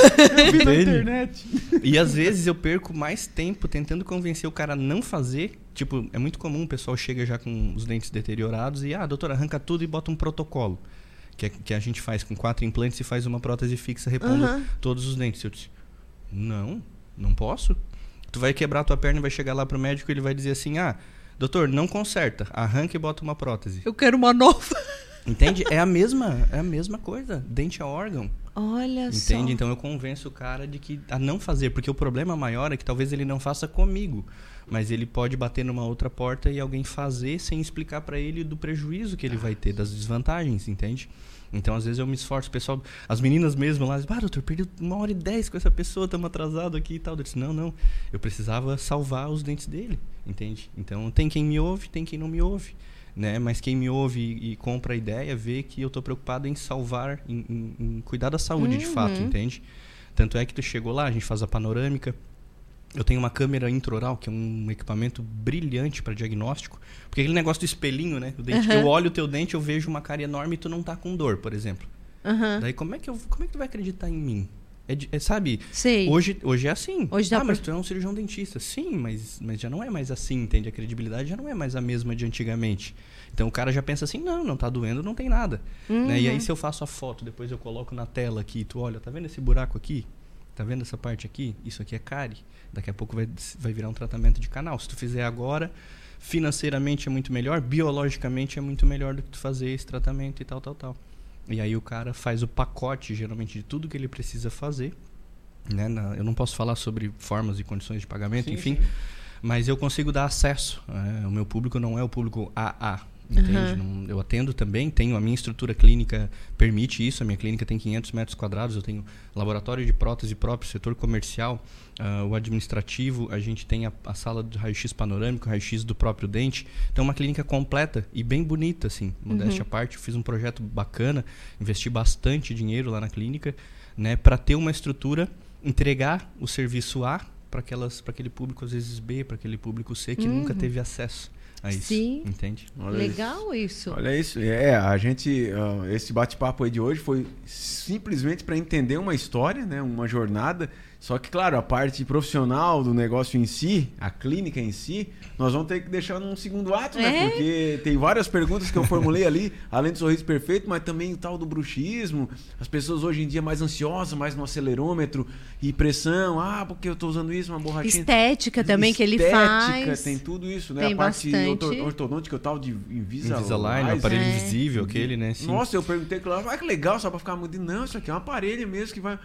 Eu vi na internet. E às vezes eu perco mais tempo tentando convencer o cara a não fazer. Tipo, é muito comum o pessoal chega já com os dentes deteriorados e, ah, doutor, arranca tudo e bota um protocolo. Que, é- que a gente faz com quatro implantes e faz uma prótese fixa repondo Aham. todos os dentes. Eu disse, não, não posso. Tu vai quebrar tua perna e vai chegar lá pro médico e ele vai dizer assim, ah, doutor, não conserta, arranca e bota uma prótese. Eu quero uma nova. Entende? É a mesma, é a mesma coisa. Dente é órgão. Olha Entende? só. Então eu convenço o cara de que a não fazer, porque o problema maior é que talvez ele não faça comigo, mas ele pode bater numa outra porta e alguém fazer sem explicar pra ele do prejuízo que ele vai ter, das desvantagens, entende? Então às vezes eu me esforço, o pessoal, as meninas mesmo lá, dizem, ah, doutor, perdi uma hora e dez com essa pessoa, estamos atrasados aqui e tal. Eu disse, não, não, eu precisava salvar os dentes dele, entende? Então tem quem me ouve, tem quem não me ouve. Né? Mas quem me ouve e, e compra a ideia vê que eu estou preocupado em salvar, em, em- em cuidar da saúde de fato, Uhum. entende? Tanto é que tu chegou lá, a gente faz a panorâmica. Eu tenho uma câmera intraoral, que é um equipamento brilhante para diagnóstico. Porque aquele negócio do espelhinho, né? Dente, Aham. Eu olho o teu dente, eu vejo uma cara enorme e tu não tá com dor, por exemplo. Aham. Daí como é que eu, como é que tu vai acreditar em mim? É, é, sabe? Sei. Hoje, hoje é assim. Hoje dá ah, pra- mas tu é um cirurgião dentista. Sim, mas, mas já não é mais assim, entende? A credibilidade já não é mais a mesma de antigamente. Então o cara já pensa assim, não, não tá doendo, não tem nada. Né? E Uhum. aí se eu faço a foto, depois eu coloco na tela aqui, tu olha, tá vendo esse buraco aqui? Tá vendo essa parte aqui? Isso aqui é cárie. Daqui a pouco vai, vai virar um tratamento de canal. Se tu fizer agora, financeiramente é muito melhor, biologicamente é muito melhor do que tu fazer esse tratamento e tal, tal, tal. E aí o cara faz o pacote, geralmente, de tudo que ele precisa fazer. Né? Na- eu não posso falar sobre formas e condições de pagamento, Sim, enfim, sim. mas eu consigo dar acesso. É, o meu público não é o público AA. Entende? Não- eu atendo também, tenho a minha estrutura clínica permite isso. A minha clínica tem 500 metros quadrados. Eu tenho laboratório de prótese próprio, setor comercial, ah, o administrativo. A gente tem a, a sala de raio-x panorâmico, raio-x do próprio dente. Então, uma clínica completa e bem bonita, assim. Modéstia à parte, eu fiz um projeto bacana, investi bastante dinheiro lá na clínica, né, para ter uma estrutura entregar o serviço A para aquele público, às vezes B, para aquele público C, que uhum. nunca teve acesso a isso. Sim. Entende? Olha Legal isso. isso. Olha isso. É, a gente. Uh, esse bate-papo aí de hoje foi simplesmente para entender uma história, né? Uma jornada só que, claro, a parte profissional do negócio em si, a clínica em si, nós vamos ter que deixar num segundo ato, né? É? Porque tem várias perguntas que eu formulei ali, além do sorriso perfeito, mas também o tal do bruxismo. As pessoas hoje em dia mais ansiosas, mais no acelerômetro e pressão. Ah, porque eu estou usando isso, uma borrachinha. Estética também Estética, que ele faz. tem tudo isso, né? Tem a parte bastante. ortodôntica, o tal de Invisalign. Invisalign, aparelho é. invisível, aquele, né? Sim. Nossa, eu perguntei, claro, ah, que legal, só para ficar muito. Não, isso aqui é um aparelho mesmo que vai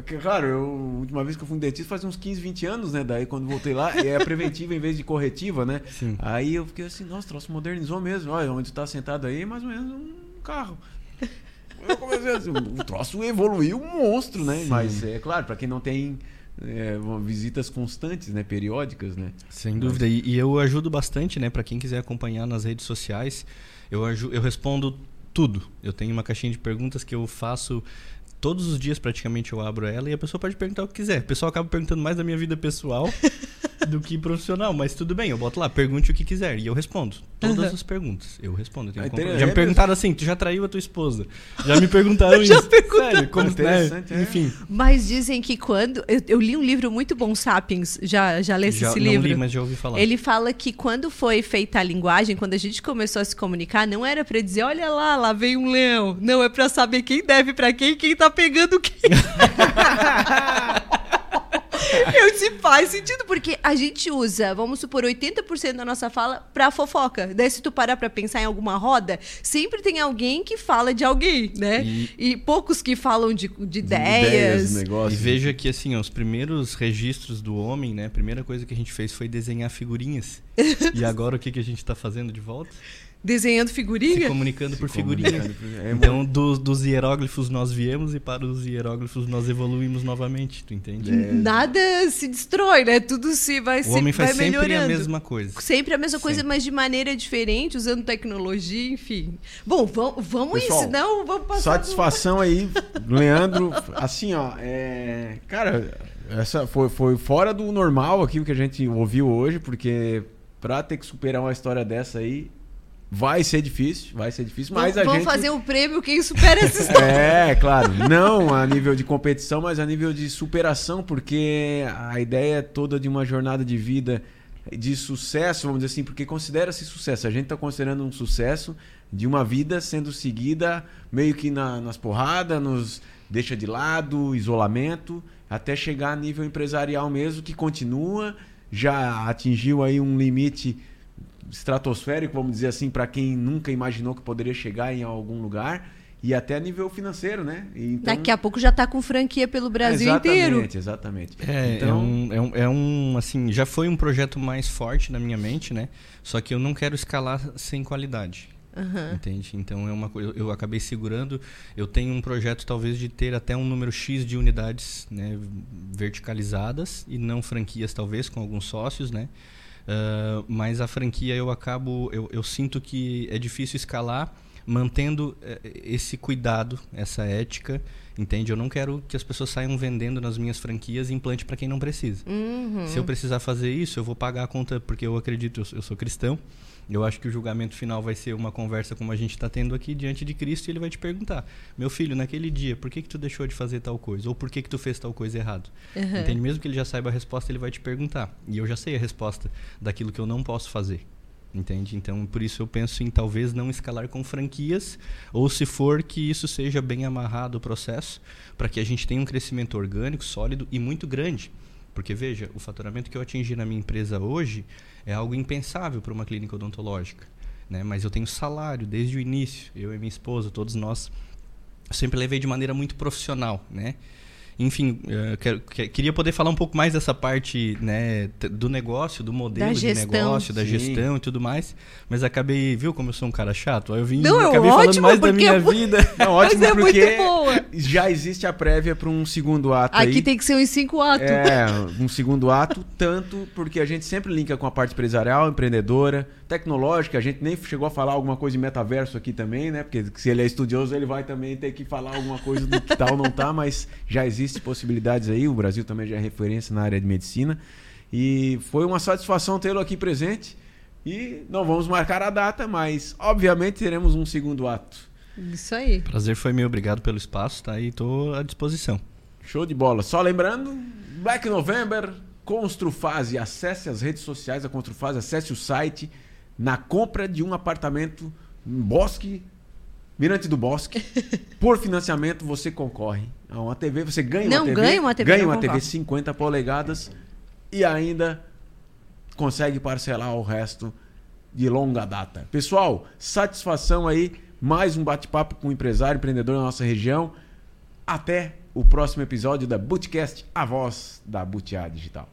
claro, eu, a última vez que eu fui um dentista faz uns 15, 20 anos, né? Daí quando voltei lá, é preventiva em vez de corretiva, né? Sim. Aí eu fiquei assim, nossa, o troço modernizou mesmo. Olha, onde está sentado aí, mais ou menos um carro. Eu comecei assim, o troço evoluiu um monstro, né? Sim. Mas é claro, para quem não tem é, visitas constantes, né, periódicas, né? Sem dúvida. E, e eu ajudo bastante, né, para quem quiser acompanhar nas redes sociais. Eu, eu respondo tudo. Eu tenho uma caixinha de perguntas que eu faço todos os dias praticamente eu abro ela e a pessoa pode perguntar o que quiser. O pessoal acaba perguntando mais da minha vida pessoal do que profissional, mas tudo bem, eu boto lá, pergunte o que quiser e eu respondo. Todas uhum. as perguntas. Eu respondo. Eu é já me perguntaram assim, tu já traiu a tua esposa? Já me perguntaram isso. Sério, como, né? É. Enfim. Mas dizem que quando eu, eu, li um livro muito bom, Sapiens, já já lê esse não livro? Li, mas já ouvi falar. Ele fala que quando foi feita a linguagem, quando a gente começou a se comunicar, não era para dizer, olha lá, lá vem um leão. Não é para saber quem deve para quem, quem tá pegando quem. Eu se faz sentido, porque a gente usa, vamos supor, 80% da nossa fala pra fofoca. Daí, se tu parar pra pensar em alguma roda, sempre tem alguém que fala de alguém, né? E, e poucos que falam de, de, de ideias. ideias e veja que, assim, os primeiros registros do homem, né? A primeira coisa que a gente fez foi desenhar figurinhas. e agora o que, que a gente tá fazendo de volta? Desenhando figurinha? Se comunicando Se por figurinha. É, então, do, dos hieróglifos nós viemos e para os hieróglifos nós evoluímos novamente, tu entende? É. Nada se destrói, né? Tudo se vai o se homem faz vai sempre a mesma coisa. Sempre a mesma sempre. coisa, mas de maneira diferente, usando tecnologia, enfim. Bom, vamos, vamos Pessoal, isso, não? Vamos passar. Satisfação do... aí, Leandro. Assim, ó, é... cara, essa foi, foi fora do normal aqui o que a gente ouviu hoje, porque pra ter que superar uma história dessa aí, Vai ser difícil, vai ser difícil, mas a Vamos gente... fazer o um prêmio quem supera essa história. é, claro. Não a nível de competição, mas a nível de superação, porque a ideia é toda de uma jornada de vida de sucesso, vamos dizer assim, porque considera-se sucesso. A gente está considerando um sucesso de uma vida sendo seguida meio que na, nas porradas, nos deixa de lado, isolamento, até chegar a nível empresarial mesmo, que continua, já atingiu aí um limite estratosférico, vamos dizer assim, para quem nunca imaginou que poderia chegar em algum lugar e até a nível financeiro, né? Então... Daqui a pouco já está com franquia pelo Brasil exatamente, inteiro. Exatamente, é, então... é, um, é, um, é um, assim, já foi um projeto mais forte na minha mente, né? Só que eu não quero escalar sem qualidade. Uhum. Entende? Então é uma coisa. Eu acabei segurando. Eu tenho um projeto talvez de ter até um número X de unidades né, verticalizadas e não franquias, talvez, com alguns sócios, né? Uh, mas a franquia eu acabo, eu, eu, sinto que é difícil escalar mantendo eh, esse cuidado, essa ética, entende? Eu não quero que as pessoas saiam vendendo nas minhas franquias implante para quem não precisa. Uhum. Se eu precisar fazer isso, eu vou pagar a conta porque eu acredito, eu, eu sou cristão. Eu acho que o julgamento final vai ser uma conversa como a gente está tendo aqui diante de Cristo e ele vai te perguntar: meu filho, naquele dia, por que que tu deixou de fazer tal coisa? Ou por que que tu fez tal coisa errado? Uhum. Entende? Mesmo que ele já saiba a resposta, ele vai te perguntar. E eu já sei a resposta daquilo que eu não posso fazer. Entende? Então, por isso eu penso em talvez não escalar com franquias, ou se for que isso seja bem amarrado o processo, para que a gente tenha um crescimento orgânico, sólido e muito grande. Porque veja, o faturamento que eu atingi na minha empresa hoje é algo impensável para uma clínica odontológica. Né? Mas eu tenho salário desde o início, eu e minha esposa, todos nós. Eu sempre levei de maneira muito profissional, né? Enfim, quero, queria poder falar um pouco mais dessa parte né, do negócio, do modelo de negócio, da gestão e tudo mais. Mas acabei, viu como eu sou um cara chato? Aí eu vim Não, é acabei ótimo, falando mais da minha vida. Não, ótimo, é porque já existe a prévia para um segundo ato. Aqui aí. tem que ser um em cinco atos. É, um segundo ato, tanto porque a gente sempre linka com a parte empresarial, empreendedora, tecnológica. A gente nem chegou a falar alguma coisa de metaverso aqui também, né? Porque se ele é estudioso, ele vai também ter que falar alguma coisa do que tal ou não tá, mas já existe possibilidades aí. O Brasil também já é referência na área de medicina. E foi uma satisfação tê-lo aqui presente. E não vamos marcar a data, mas obviamente teremos um segundo ato. Isso aí. Prazer foi meu, obrigado pelo espaço, tá? E tô à disposição. Show de bola. Só lembrando, Black November, Construfase. Acesse as redes sociais da Construfase, acesse o site. Na compra de um apartamento em Bosque, Mirante do Bosque. Por financiamento, você concorre a uma TV. Você ganha não, uma TV. Ganha uma TV. Ganha uma TV 50 polegadas e ainda consegue parcelar o resto de longa data. Pessoal, satisfação aí. Mais um bate-papo com um empresário, empreendedor na nossa região. Até o próximo episódio da Bootcast, a voz da Butiá Digital.